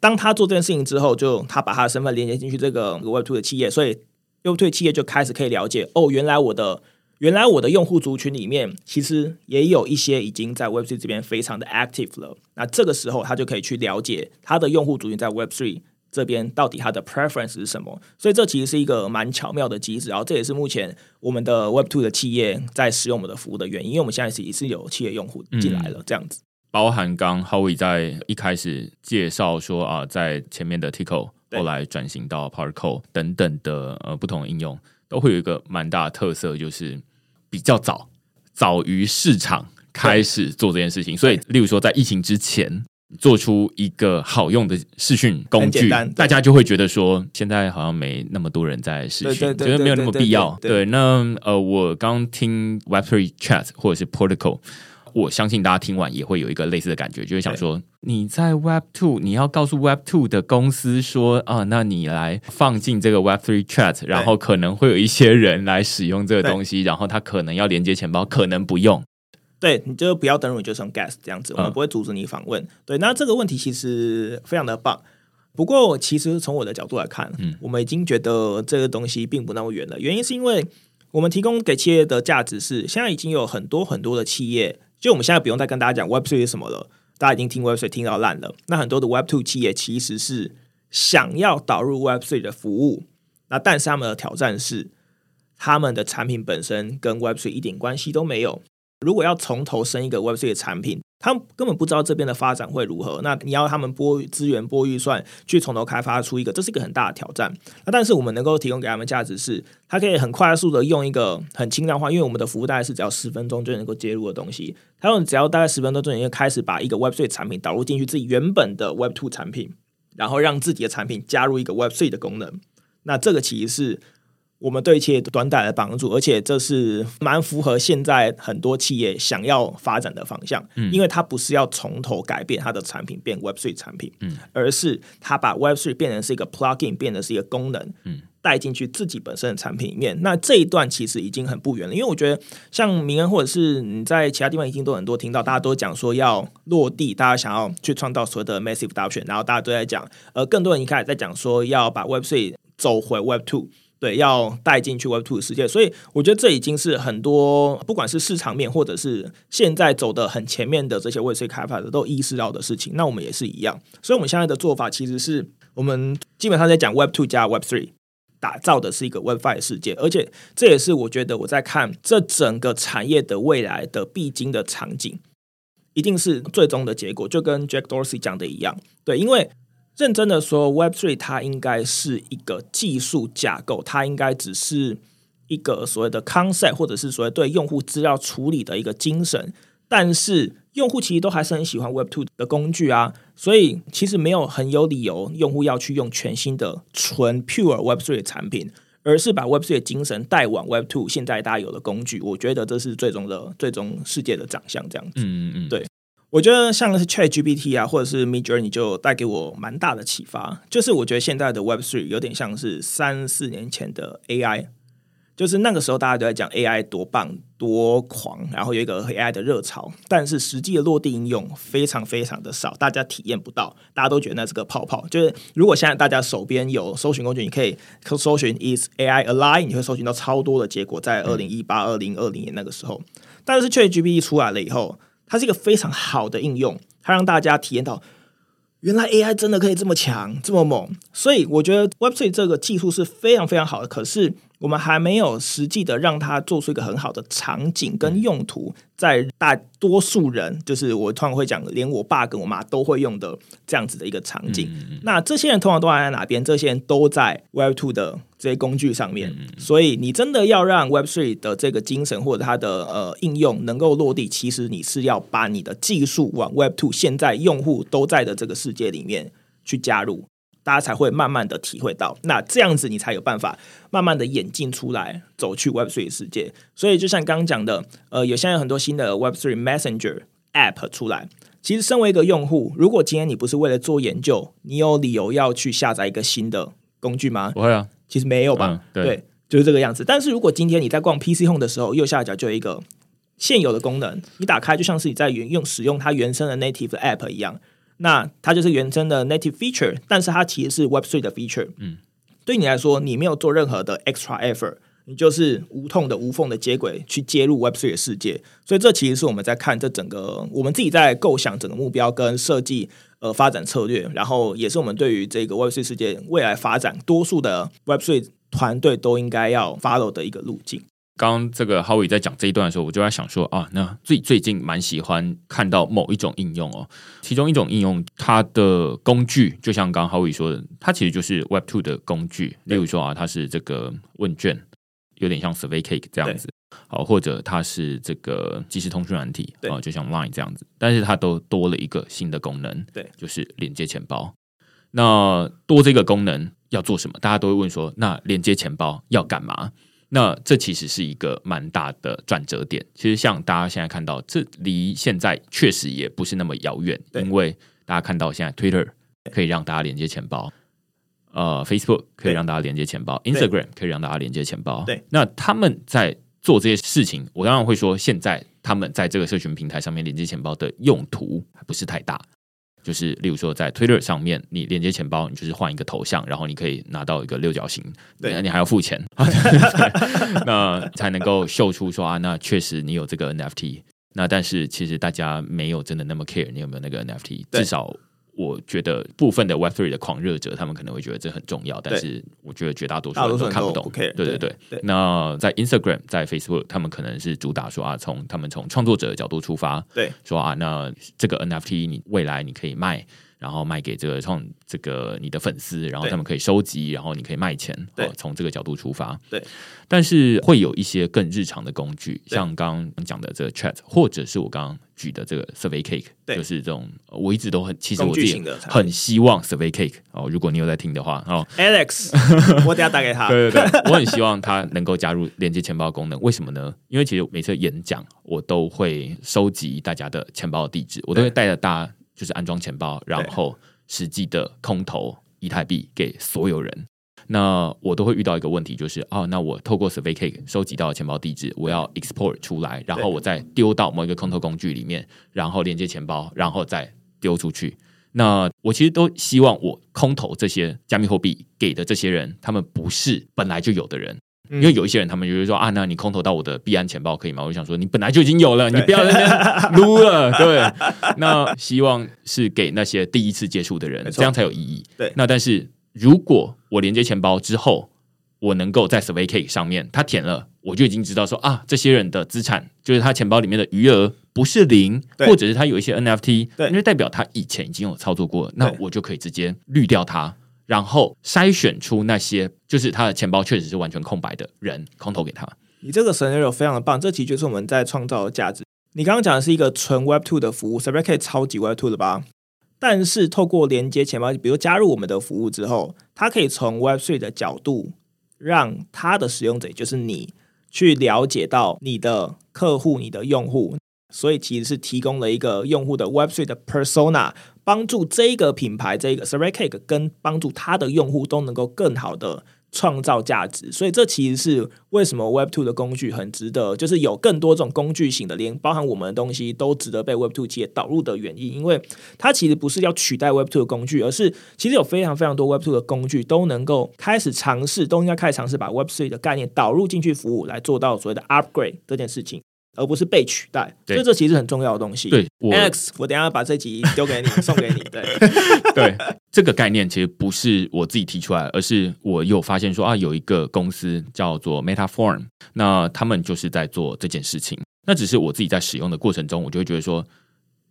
当他做这件事情之后，就他把他的身份连接进去这个 Web2 的企业，所以。优退企业就开始可以了解哦，原来我的原来我的用户族群里面其实也有一些已经在 Web3 这边非常的 active 了。那这个时候他就可以去了解他的用户族群在 Web3 这边到底他的 preference 是什么。所以这其实是一个蛮巧妙的机制，然后这也是目前我们的 Web2 的企业在使用我们的服务的原因，因为我们现在是也是有企业用户进来了，这样子。包含刚 Howie 在一开始介绍说啊，在前面的 Tico 后来转型到 Particle 等等的呃不同的应用，都会有一个蛮大的特色，就是比较早早于市场开始做这件事情。所以，例如说在疫情之前做出一个好用的视讯工具，大家就会觉得说，现在好像没那么多人在视讯，觉得没有那么必要。对，那呃，我刚听 Web3 Chat 或者是 Particle。我相信大家听完也会有一个类似的感觉，就是想说你在 Web Two，你要告诉 Web Two 的公司说啊，那你来放进这个 Web Three Chat，然后可能会有一些人来使用这个东西，然后他可能要连接钱包，可能不用。对，你就不要登录，你就成 Guest 这样子，我们不会阻止你访问。嗯、对，那这个问题其实非常的棒。不过，其实从我的角度来看，嗯，我们已经觉得这个东西并不那么远了。原因是因为我们提供给企业的价值是，现在已经有很多很多的企业。就我们现在不用再跟大家讲 Web Three 是什么了，大家已经听 Web Three 听到烂了。那很多的 Web Two 企业其实是想要导入 Web Three 的服务，那但是他们的挑战是，他们的产品本身跟 Web Three 一点关系都没有。如果要从头生一个 Web 三的产品，他们根本不知道这边的发展会如何。那你要他们拨资源、拨预算去从头开发出一个，这是一个很大的挑战。那但是我们能够提供给他们价值是，他可以很快速的用一个很轻量化，因为我们的服务大概是只要十分钟就能够接入的东西。他用只要大概十分钟就能够开始把一个 Web 三产品导入进去自己原本的 Web 二产品，然后让自己的产品加入一个 Web 三的功能。那这个其实是。我们对企业短带来的帮助，而且这是蛮符合现在很多企业想要发展的方向。嗯，因为它不是要从头改变它的产品变 Web3 产品，嗯，而是它把 Web3 变成是一个 plugin，变成是一个功能，嗯，带进去自己本身的产品里面。那这一段其实已经很不远了，因为我觉得像明恩或者是你在其他地方已经都很多听到，大家都讲说要落地，大家想要去创造所谓的 massive adoption，然后大家都在讲，呃，更多人一开始在讲说要把 Web3 走回 Web2。对，要带进去 Web Two 的世界，所以我觉得这已经是很多不管是市场面，或者是现在走的很前面的这些 Web Three 开发者都意识到的事情。那我们也是一样，所以我们现在的做法其实是我们基本上在讲 Web Two 加 Web Three，打造的是一个 Web Five 世界，而且这也是我觉得我在看这整个产业的未来的必经的场景，一定是最终的结果，就跟 Jack Dorsey 讲的一样，对，因为。认真的说，Web Three 它应该是一个技术架构，它应该只是一个所谓的 concept，或者是所谓对用户资料处理的一个精神。但是用户其实都还是很喜欢 Web Two 的工具啊，所以其实没有很有理由用户要去用全新的纯 pure Web Three 的产品，而是把 Web Three 的精神带往 Web Two 现在大家有的工具。我觉得这是最终的最终世界的长相，这样子。嗯嗯嗯，对。我觉得像是 ChatGPT 啊，或者是 Midjourney 就带给我蛮大的启发。就是我觉得现在的 Web3 有点像是三四年前的 AI，就是那个时候大家都在讲 AI 多棒多狂，然后有一个 AI 的热潮，但是实际的落地应用非常非常的少，大家体验不到，大家都觉得那是个泡泡。就是如果现在大家手边有搜寻工具，你可以搜寻 Is AI alive？你会搜寻到超多的结果，在二零一八、二零二零年那个时候。但是 ChatGPT 出来了以后，它是一个非常好的应用，它让大家体验到原来 AI 真的可以这么强、这么猛。所以我觉得 Web3 这个技术是非常非常好的，可是我们还没有实际的让它做出一个很好的场景跟用途，在大多数人，就是我通常会讲，连我爸跟我妈都会用的这样子的一个场景。那这些人通常都在哪边？这些人都在 Web2 的。这些工具上面，所以你真的要让 Web3 的这个精神或者它的呃应用能够落地，其实你是要把你的技术往 Web2 现在用户都在的这个世界里面去加入，大家才会慢慢的体会到。那这样子你才有办法慢慢的演进出来，走去 Web3 的世界。所以就像刚刚讲的，呃，有现在有很多新的 Web3 Messenger App 出来。其实身为一个用户，如果今天你不是为了做研究，你有理由要去下载一个新的工具吗？不会啊。其实没有吧，嗯对，对，就是这个样子。但是如果今天你在逛 PC Home 的时候，右下角就有一个现有的功能，你打开就像是你在原用使用它原生的 native 的 app 一样，那它就是原生的 native feature，但是它其实是 Web3 的 feature。嗯，对你来说，你没有做任何的 extra effort，你就是无痛的、无缝的接轨去接入 Web3 的世界。所以这其实是我们在看这整个我们自己在构想整个目标跟设计呃发展策略，然后也是我们对于这个 Web3 世界未来发展，多数的 Web3 团队都应该要 follow 的一个路径。刚刚这个 h o w i 在讲这一段的时候，我就在想说啊，那最最近蛮喜欢看到某一种应用哦，其中一种应用它的工具，就像刚刚 h o w i 说的，它其实就是 Web Two 的工具，例如说啊，它是这个问卷，有点像 Survey Cake 这样子，好，或者它是这个即时通讯软体，啊，就像 Line 这样子，但是它都多了一个新的功能，对，就是连接钱包。那多这个功能要做什么？大家都会问说，那连接钱包要干嘛？那这其实是一个蛮大的转折点。其实像大家现在看到，这离现在确实也不是那么遥远，因为大家看到现在 Twitter 可以让大家连接钱包，呃，Facebook 可以让大家连接钱包，Instagram 可以让大家连接钱包。对，那他们在做这些事情，我当然会说，现在他们在这个社群平台上面连接钱包的用途还不是太大。就是，例如说，在 Twitter 上面，你连接钱包，你就是换一个头像，然后你可以拿到一个六角形，对，你还要付钱 那才能够秀出说啊，那确实你有这个 NFT。那但是其实大家没有真的那么 care 你有没有那个 NFT，至少。我觉得部分的 Web Three 的狂热者，他们可能会觉得这很重要，但是我觉得绝大多数人都看不懂。对对对，那在 Instagram、在 Facebook，他们可能是主打说啊，从他们从创作者的角度出发，对，说啊，那这个 NFT 你未来你可以卖。然后卖给这个创这个你的粉丝，然后他们可以收集，然后你可以卖钱。对，从这个角度出发。对，但是会有一些更日常的工具，像刚刚讲的这个 Chat，或者是我刚刚举的这个 Survey Cake，就是这种我一直都很其实我自己很希望 Survey Cake 哦，如果你有在听的话哦，Alex，我等下打给他。对对对，我很希望他能够加入连接钱包功能。为什么呢？因为其实每次演讲我都会收集大家的钱包地址，我都会带着大家。就是安装钱包，然后实际的空投以太币给所有人。那我都会遇到一个问题，就是哦，那我透过 SurveyCake 收集到的钱包地址，我要 export 出来，然后我再丢到某一个空投工具里面，然后连接钱包，然后再丢出去。那我其实都希望我空投这些加密货币给的这些人，他们不是本来就有的人。因为有一些人，他们就会说啊，那你空投到我的币安钱包可以吗？我就想说，你本来就已经有了，你不要在那边撸了。对，那希望是给那些第一次接触的人，这样才有意义。对，那但是如果我连接钱包之后，我能够在 SurveyCake 上面，他填了，我就已经知道说啊，这些人的资产就是他钱包里面的余额不是零，或者是他有一些 NFT，对，因为代表他以前已经有操作过，那我就可以直接滤掉他。然后筛选出那些就是他的钱包确实是完全空白的人，空投给他。你这个 scenario 非常的棒，这其实就是我们在创造的价值。你刚刚讲的是一个纯 Web Two 的服务，SurveyCake 超级 Web Two 的吧？但是透过连接钱包，比如加入我们的服务之后，它可以从 Web Three 的角度，让它的使用者，就是你，去了解到你的客户、你的用户。所以其实是提供了一个用户的 Web Three 的 Persona。帮助这个品牌，这个 SurveyCake 跟帮助它的用户都能够更好的创造价值，所以这其实是为什么 Web Two 的工具很值得，就是有更多这种工具型的，连包含我们的东西都值得被 Web Two 企业导入的原因，因为它其实不是要取代 Web Two 的工具，而是其实有非常非常多 Web Two 的工具都能够开始尝试，都应该开始尝试把 Web Three 的概念导入进去服务，来做到所谓的 Upgrade 这件事情。而不是被取代，所以这其实很重要的东西。对，Alex，我等一下把这集丢给你，送给你。对，对，这个概念其实不是我自己提出来，而是我有发现说啊，有一个公司叫做 Metaform，那他们就是在做这件事情。那只是我自己在使用的过程中，我就会觉得说，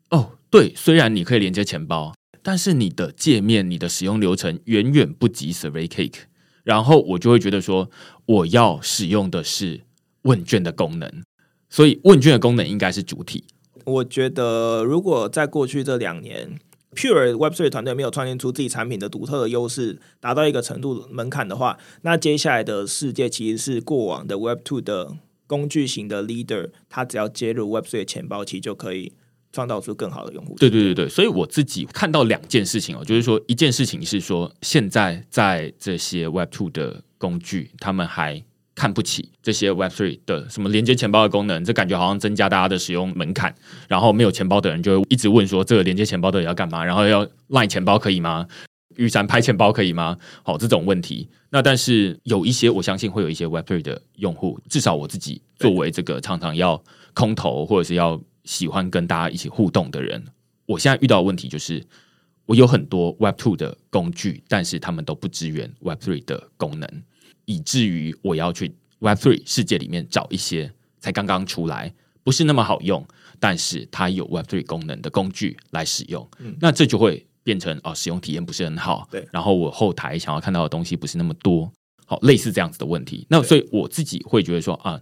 哦，对，虽然你可以连接钱包，但是你的界面、你的使用流程远远不及 SurveyCake，然后我就会觉得说，我要使用的是问卷的功能。所以问卷的功能应该是主体。我觉得，如果在过去这两年，Pure Web Three 团队没有创建出自己产品的独特的优势，达到一个程度门槛的话，那接下来的世界其实是过往的 Web Two 的工具型的 leader，他只要接入 Web Three 钱包，其实就可以创造出更好的用户。对对对对，所以我自己看到两件事情哦，就是说一件事情是说，现在在这些 Web Two 的工具，他们还。看不起这些 Web Three 的什么连接钱包的功能，这感觉好像增加大家的使用门槛。然后没有钱包的人就一直问说，这个连接钱包到底要干嘛？然后要赖钱包可以吗？雨伞拍钱包可以吗？好，这种问题。那但是有一些，我相信会有一些 Web Three 的用户，至少我自己作为这个常常要空投或者是要喜欢跟大家一起互动的人，我现在遇到的问题就是，我有很多 Web Two 的工具，但是他们都不支援 Web Three 的功能，以至于我要去 Web Three 世界里面找一些才刚刚出来，不是那么好用，但是它有 Web Three 功能的工具来使用。嗯，那这就会。变成哦，使用体验不是很好。对，然后我后台想要看到的东西不是那么多。好，类似这样子的问题。那所以我自己会觉得说啊，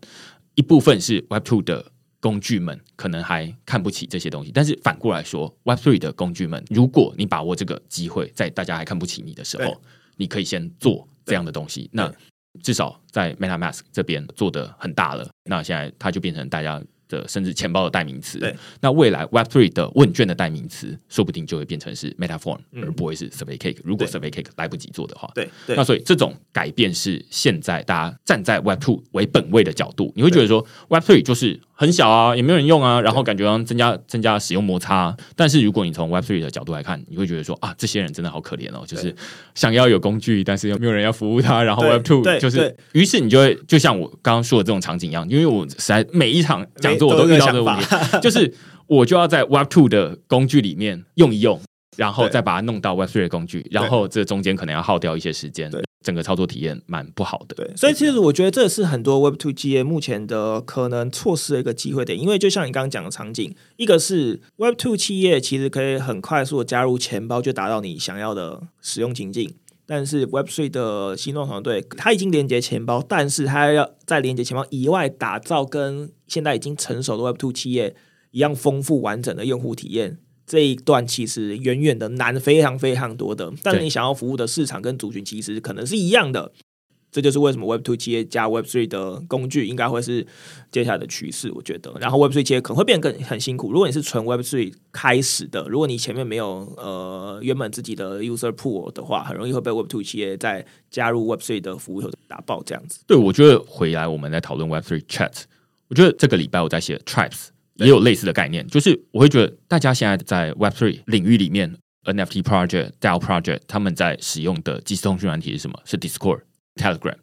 一部分是 Web Two 的工具们可能还看不起这些东西，但是反过来说，Web Three 的工具们，如果你把握这个机会，在大家还看不起你的时候，你可以先做这样的东西。那至少在 MetaMask 这边做的很大了。那现在它就变成大家。的甚至钱包的代名词，对，那未来 Web Three 的问卷的代名词，说不定就会变成是 Metaform，嗯、而不会是 Survey Cake。如果 Survey Cake 来不及做的话，对，对，那所以这种改变是现在大家站在 Web Two 为本位的角度，你会觉得说 Web Three 就是。很小啊，也没有人用啊，然后感觉增加增加使用摩擦啊。但是如果你从 Web Three 的角度来看，你会觉得说啊，这些人真的好可怜哦，就是想要有工具，但是又没有人要服务他。然后 Web Two 就是，于是你就会就像我刚刚说的这种场景一样，因为我实在每一场讲座我都遇到这个问题，就是我就要在 Web Two 的工具里面用一用，然后再把它弄到 Web3 的工具，然后这中间可能要耗掉一些时间。整个操作体验蛮不好的，对，所以其实我觉得这是很多 Web Two 企业目前的可能错失的一个机会点，因为就像你刚刚讲的场景，一个是 Web Two 企业其实可以很快速的加入钱包，就达到你想要的使用情境，但是 Web Three 的新创团队，它已经连接钱包，但是它要在连接钱包以外打造跟现在已经成熟的 Web Two 企业一样丰富完整的用户体验。这一段其实远远的难，非常非常多的。但你想要服务的市场跟族群其实可能是一样的，这就是为什么 Web Two 企业加 Web Three 的工具应该会是接下来的趋势。我觉得，然后 Web Three 企业可能会变得更很辛苦。如果你是纯 Web Three 开始的，如果你前面没有呃原本自己的 User Pool 的话，很容易会被 Web Two 企业在加入 Web Three 的服务后打爆这样子。对，我觉得回来我们来讨论 Web Three Chat，我觉得这个礼拜我在写 Tribes。也有类似的概念，就是我会觉得大家现在在 Web Three 领域里面，NFT project、DAO project，他们在使用的即时通讯软体是什么？是 Discord、Telegram。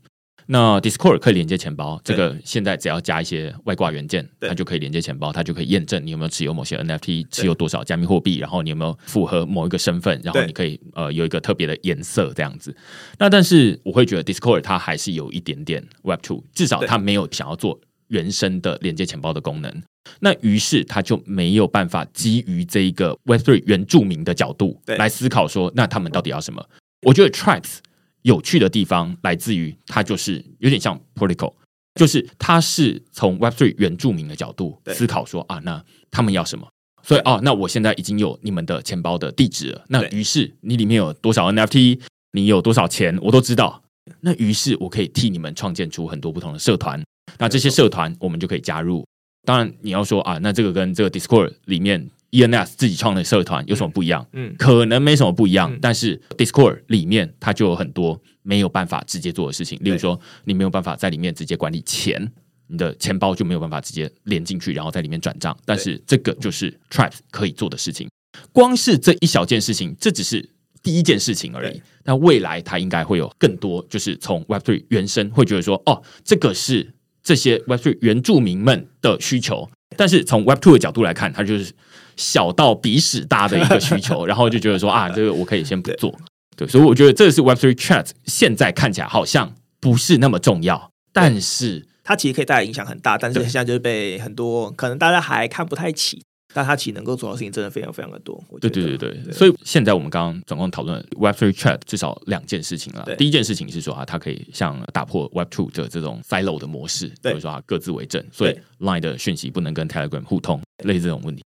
那 Discord 可以连接钱包，这个现在只要加一些外挂元件，它就可以连接钱包，它就可以验证你有没有持有某些 NFT，持有多少加密货币，然后你有没有符合某一个身份，然后你可以呃有一个特别的颜色这样子。那但是我会觉得 Discord 它还是有一点点 Web Two，至少它没有想要做原生的连接钱包的功能。那于是他就没有办法基于这一个 Web3 原住民的角度来思考说，那他们到底要什么？我觉得 Tribes 有趣的地方来自于它就是有点像 Protocol，就是它是从 Web3 原住民的角度思考说啊，那他们要什么？所以哦，那我现在已经有你们的钱包的地址了，那于是你里面有多少 NFT，你有多少钱，我都知道。那于是我可以替你们创建出很多不同的社团，那这些社团我们就可以加入。当然，你要说啊，那这个跟这个 Discord 里面 ENS 自己创的社团有什么不一样？嗯，可能没什么不一样，嗯、但是 Discord 里面它就有很多没有办法直接做的事情，例如说你没有办法在里面直接管理钱，你的钱包就没有办法直接连进去，然后在里面转账。但是这个就是 Tribes 可以做的事情。光是这一小件事情，这只是第一件事情而已。那未来它应该会有更多，就是从 Web Three 原生会觉得说，哦，这个是。这些 Web3 原住民们的需求，但是从 Web Two 的角度来看，它就是小到鼻屎大的一个需求，然后就觉得说啊，这个我可以先不做。对，所以我觉得这是 Web Three Chat 现在看起来好像不是那么重要，但是它其实可以带来影响很大，但是现在就是被很多可能大家还看不太起。但它其实能够做的事情真的非常非常的多。对对对对，对，所以现在我们刚刚总共讨论 Web Three Chat 至少两件事情了。第一件事情是说啊，它可以像打破 Web Two 的这种 silo 的模式，比如说啊各自为政，所以 Line 的讯息不能跟 Telegram 互通，类似这种问题。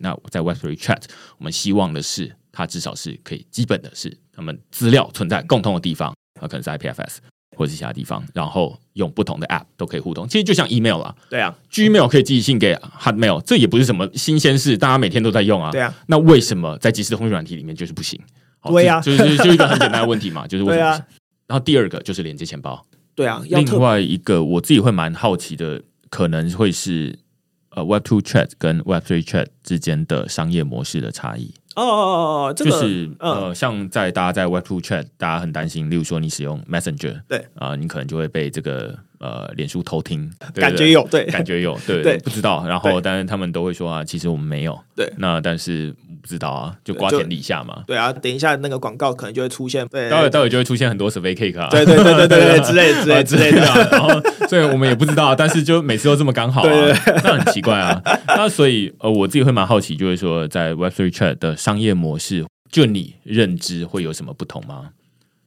那在 Web Three Chat，我们希望的是它至少是可以基本的是他们资料存在共通的地方，啊，可能是 IPFS。或者其他地方，然后用不同的 App 都可以互动。其实就像 Email 啊，对啊，Gmail 可以寄信给 Hotmail，这也不是什么新鲜事，大家每天都在用啊。对啊，那为什么在即时通讯软体里面就是不行？对啊，就，就是就一个很简单的问题嘛，就是为什么不行？然后第二个就是连接钱包。对啊，另外一个我自己会蛮好奇的，可能会是呃 Web Two Chat 跟 Web Three Chat 之间的商业模式的差异。哦哦哦哦，这个、就是、嗯、呃，像在大家在 Web Two Chat，大家很担心，例如说你使用 Messenger，对啊、呃，你可能就会被这个呃脸书偷听，感觉有对，感觉有对，对不知道，然后但是他们都会说啊，其实我们没有，对，那但是不知道啊，就瓜田李下嘛，对啊，等一下那个广告可能就会出现，对，待会待会就会出现很多 survey cake 啊，对对对对对对之类 之类之类的，然后所以我们也不知道，但是就每次都这么刚好啊，那很奇怪啊，那所以呃，我自己会蛮好奇，就是说在 Web Three Chat 的商业模式。就你认知会有什么不同吗？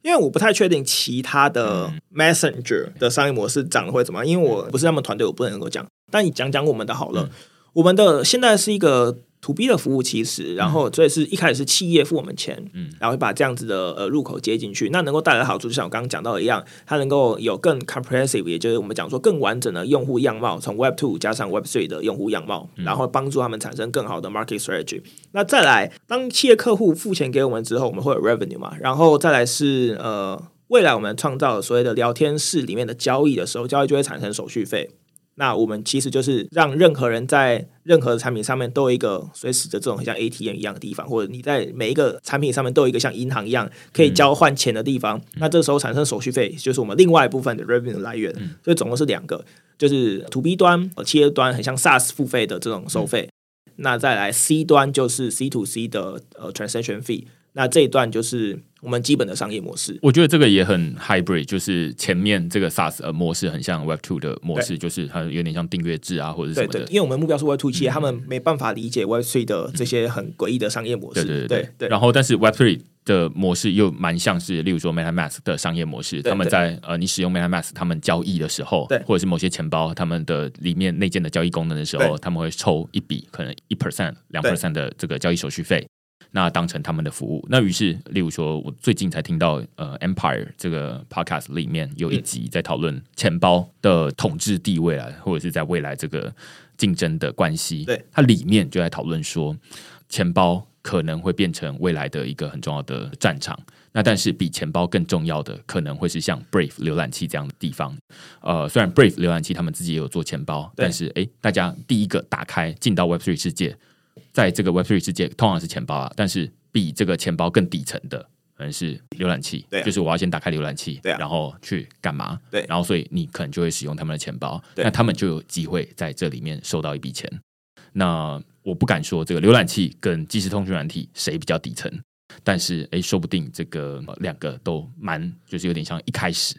因为我不太确定其他的 Messenger 的商业模式长得会怎么样，因为我不是他们团队，我不能够讲。但你讲讲我们的好了，嗯、我们的现在是一个。To B 的服务其实，然后所以是一开始是企业付我们钱，嗯，然后把这样子的呃入口接进去，那能够带来的好处，就像我刚刚讲到的一样，它能够有更 comprehensive，也就是我们讲说更完整的用户样貌，从 Web Two 加上 Web Three 的用户样貌，然后帮助他们产生更好的 market strategy。那再来，当企业客户付钱给我们之后，我们会有 revenue 嘛？然后再来是呃，未来我们创造所谓的聊天室里面的交易的时候，交易就会产生手续费。那我们其实就是让任何人在任何的产品上面都有一个随时的这种很像 ATM 一样的地方，或者你在每一个产品上面都有一个像银行一样可以交换钱的地方。嗯、那这时候产生手续费，就是我们另外一部分的 revenue 来源。嗯、所以总共是两个，就是 To B 端企业端很像 SaaS 付费的这种收费。嗯、那再来 C 端就是 C to C 的呃 transaction fee。那这一段就是我们基本的商业模式。我觉得这个也很 hybrid，就是前面这个 SaaS 模式很像 Web Two 的模式，就是它有点像订阅制啊，或者什么的。对，对，因为我们目标是 Web Two 企业，嗯、他们没办法理解 Web Three 的这些很诡异的商业模式。对对对，对，然后，但是 Web Three 的模式又蛮像是，例如说 MetaMask 的商业模式，他们在呃，你使用 MetaMask，他们交易的时候，对，或者是某些钱包，他们的里面内建的交易功能的时候，他们会抽一笔可能一 percent、两 percent 的这个交易手续费。那当成他们的服务，那于是，例如说，我最近才听到，呃，Empire 这个 podcast 里面有一集在讨论钱包的统治地位啊，或者是在未来这个竞争的关系。对，它里面就在讨论说，钱包可能会变成未来的一个很重要的战场。那但是比钱包更重要的，可能会是像 Brave 浏览器这样的地方。呃，虽然 Brave 浏览器他们自己也有做钱包，但是诶，大家第一个打开进到 Web Three 世界。在这个 Web3 世界，通常是钱包啊，但是比这个钱包更底层的，可能是浏览器。对啊，就是我要先打开浏览器，对啊，然后去干嘛？对，然后所以你可能就会使用他们的钱包，对，那他们就有机会在这里面收到一笔钱。那我不敢说这个浏览器跟即时通讯软体谁比较底层，但是诶，说不定这个两个都蛮，就是有点像一开始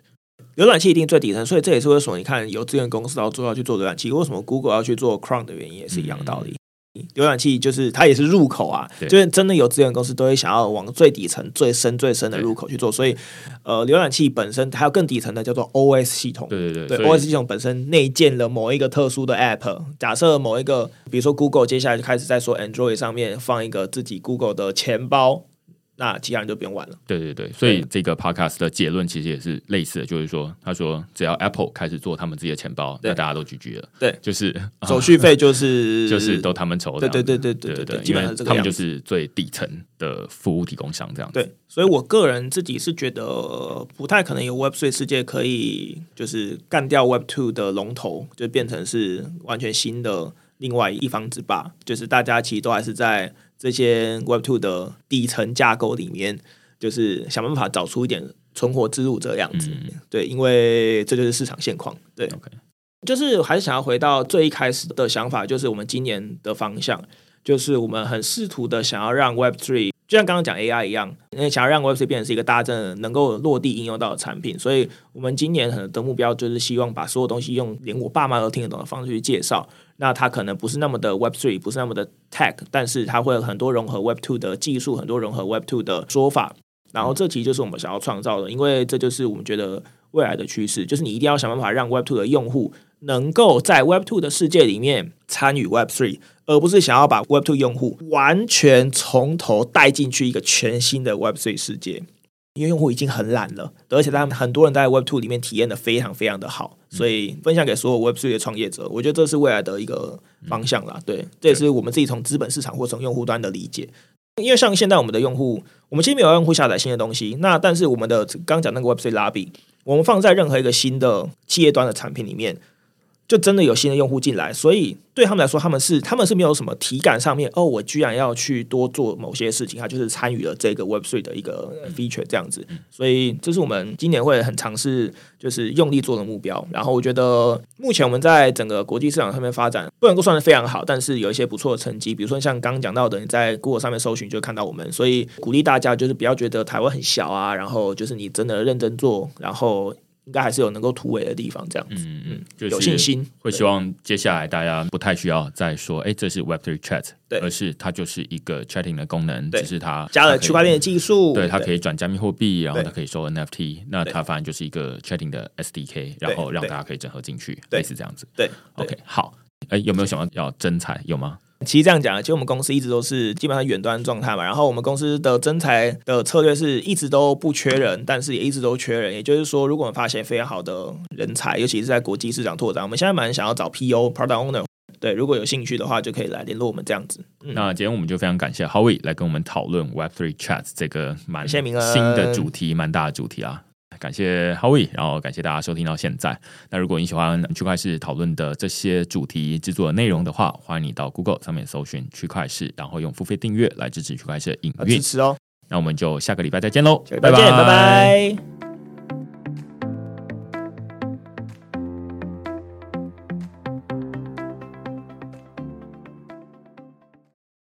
浏览器一定最底层，所以这也是为什么你看有资源公司要做要去做浏览器，为什么 Google 要去做 Chrome 的原因也是一样的道理。嗯浏览器就是它也是入口啊，就是真的有资源公司都会想要往最底层、最深、最深的入口去做，所以呃，浏览器本身还有更底层的叫做 OS 系统，对对对，对，OS 系统本身内建了某一个特殊的 App，假设某一个，比如说 Google 接下来就开始在说 Android 上面放一个自己 Google 的钱包。那其他人就不用玩了。对对对，所以这个 podcast 的结论其实也是类似的，就是说，他说只要 Apple 开始做他们自己的钱包，那大家都 GG 了。对，就是 手续费就是 就是都他们筹的。对对对对对对，基本上他们就是最底层的服务提供商这样子。对，所以我个人自己是觉得不太可能有 Web3 世界可以就是干掉 Web2 的龙头，就变成是完全新的另外一方之霸。就是大家其实都还是在。这些 Web Two 的底层架构里面，就是想办法找出一点存活之路这样子。嗯、对，因为这就是市场现况。对，Okay. 就是还是想要回到最一开始的想法，就是我们今年的方向，就是我们很试图的想要让 Web Three，就像刚刚讲 AI 一样，因为想要让 Web Three 变成是一个大家真的能够落地应用到的产品，所以我们今年的目标就是希望把所有东西用连我爸妈都听得懂的方式去介绍。那它可能不是那么的 Web Three，不是那么的 Tech，但是它会有很多融合 Web Two 的技术，很多融合 Web Two 的说法。然后这其实就是我们想要创造的，因为这就是我们觉得未来的趋势，就是你一定要想办法让 Web Two 的用户能够在 Web Two 的世界里面参与 Web Three，而不是想要把 Web Two 用户完全从头带进去一个全新的 Web Three 世界。因为用户已经很懒了，而且他们很多人在 Web Two 里面体验的非常非常的好，所以分享给所有 Web Three 的创业者，我觉得这是未来的一个方向啦。对，这也是我们自己从资本市场或从用户端的理解。因为像现在我们的用户，我们其实没有用户下载新的东西，那但是我们的刚讲那个 Web Three Lobby，我们放在任何一个新的企业端的产品里面。就真的有新的用户进来，所以对他们来说，他们是他们是没有什么体感上面哦，我居然要去多做某些事情，他就是参与了这个 Web Three 的一个 feature 这样子，所以这是我们今年会很尝试，就是用力做的目标。然后我觉得目前我们在整个国际市场上面发展不能够算得非常好，但是有一些不错的成绩，比如说像刚刚讲到的，你在 Google 上面搜寻就看到我们，所以鼓励大家就是不要觉得台湾很小啊，然后就是你真的认真做，然后。应该还是有能够突围的地方，这样子，嗯嗯，就是、有信心，会希望接下来大家不太需要再说，哎，这是 Web3 Chat，对，而是它就是一个 chatting 的功能，只是它加了区块链的技术，对，它可以转加密货币，然后它可以收 NFT，那它反正就是一个 chatting 的 SDK，然后让大家可以整合进去，类似这样子，对，OK，好，哎，有没有想要要征才？有吗？其实这样讲，其实我们公司一直都是基本上远端状态嘛。然后我们公司的征才的策略是一直都不缺人，但是也一直都缺人。也就是说，如果我们发现非常好的人才，尤其是在国际市场拓展，我们现在蛮想要找 PO Product Owner。对，如果有兴趣的话，就可以来联络我们这样子。嗯、那今天我们就非常感谢 Howie 来跟我们讨论 Web Three Chat 这个蛮新的主题，蛮大的主题啊。感谢 Howie，然后感谢大家收听到现在。那如果你喜欢区块市讨论的这些主题制作的内容的话，欢迎你到 Google 上面搜寻区块市，然后用付费订阅来支持区块链的营运。支持哦。那我们就下个礼拜再见喽，拜拜拜拜。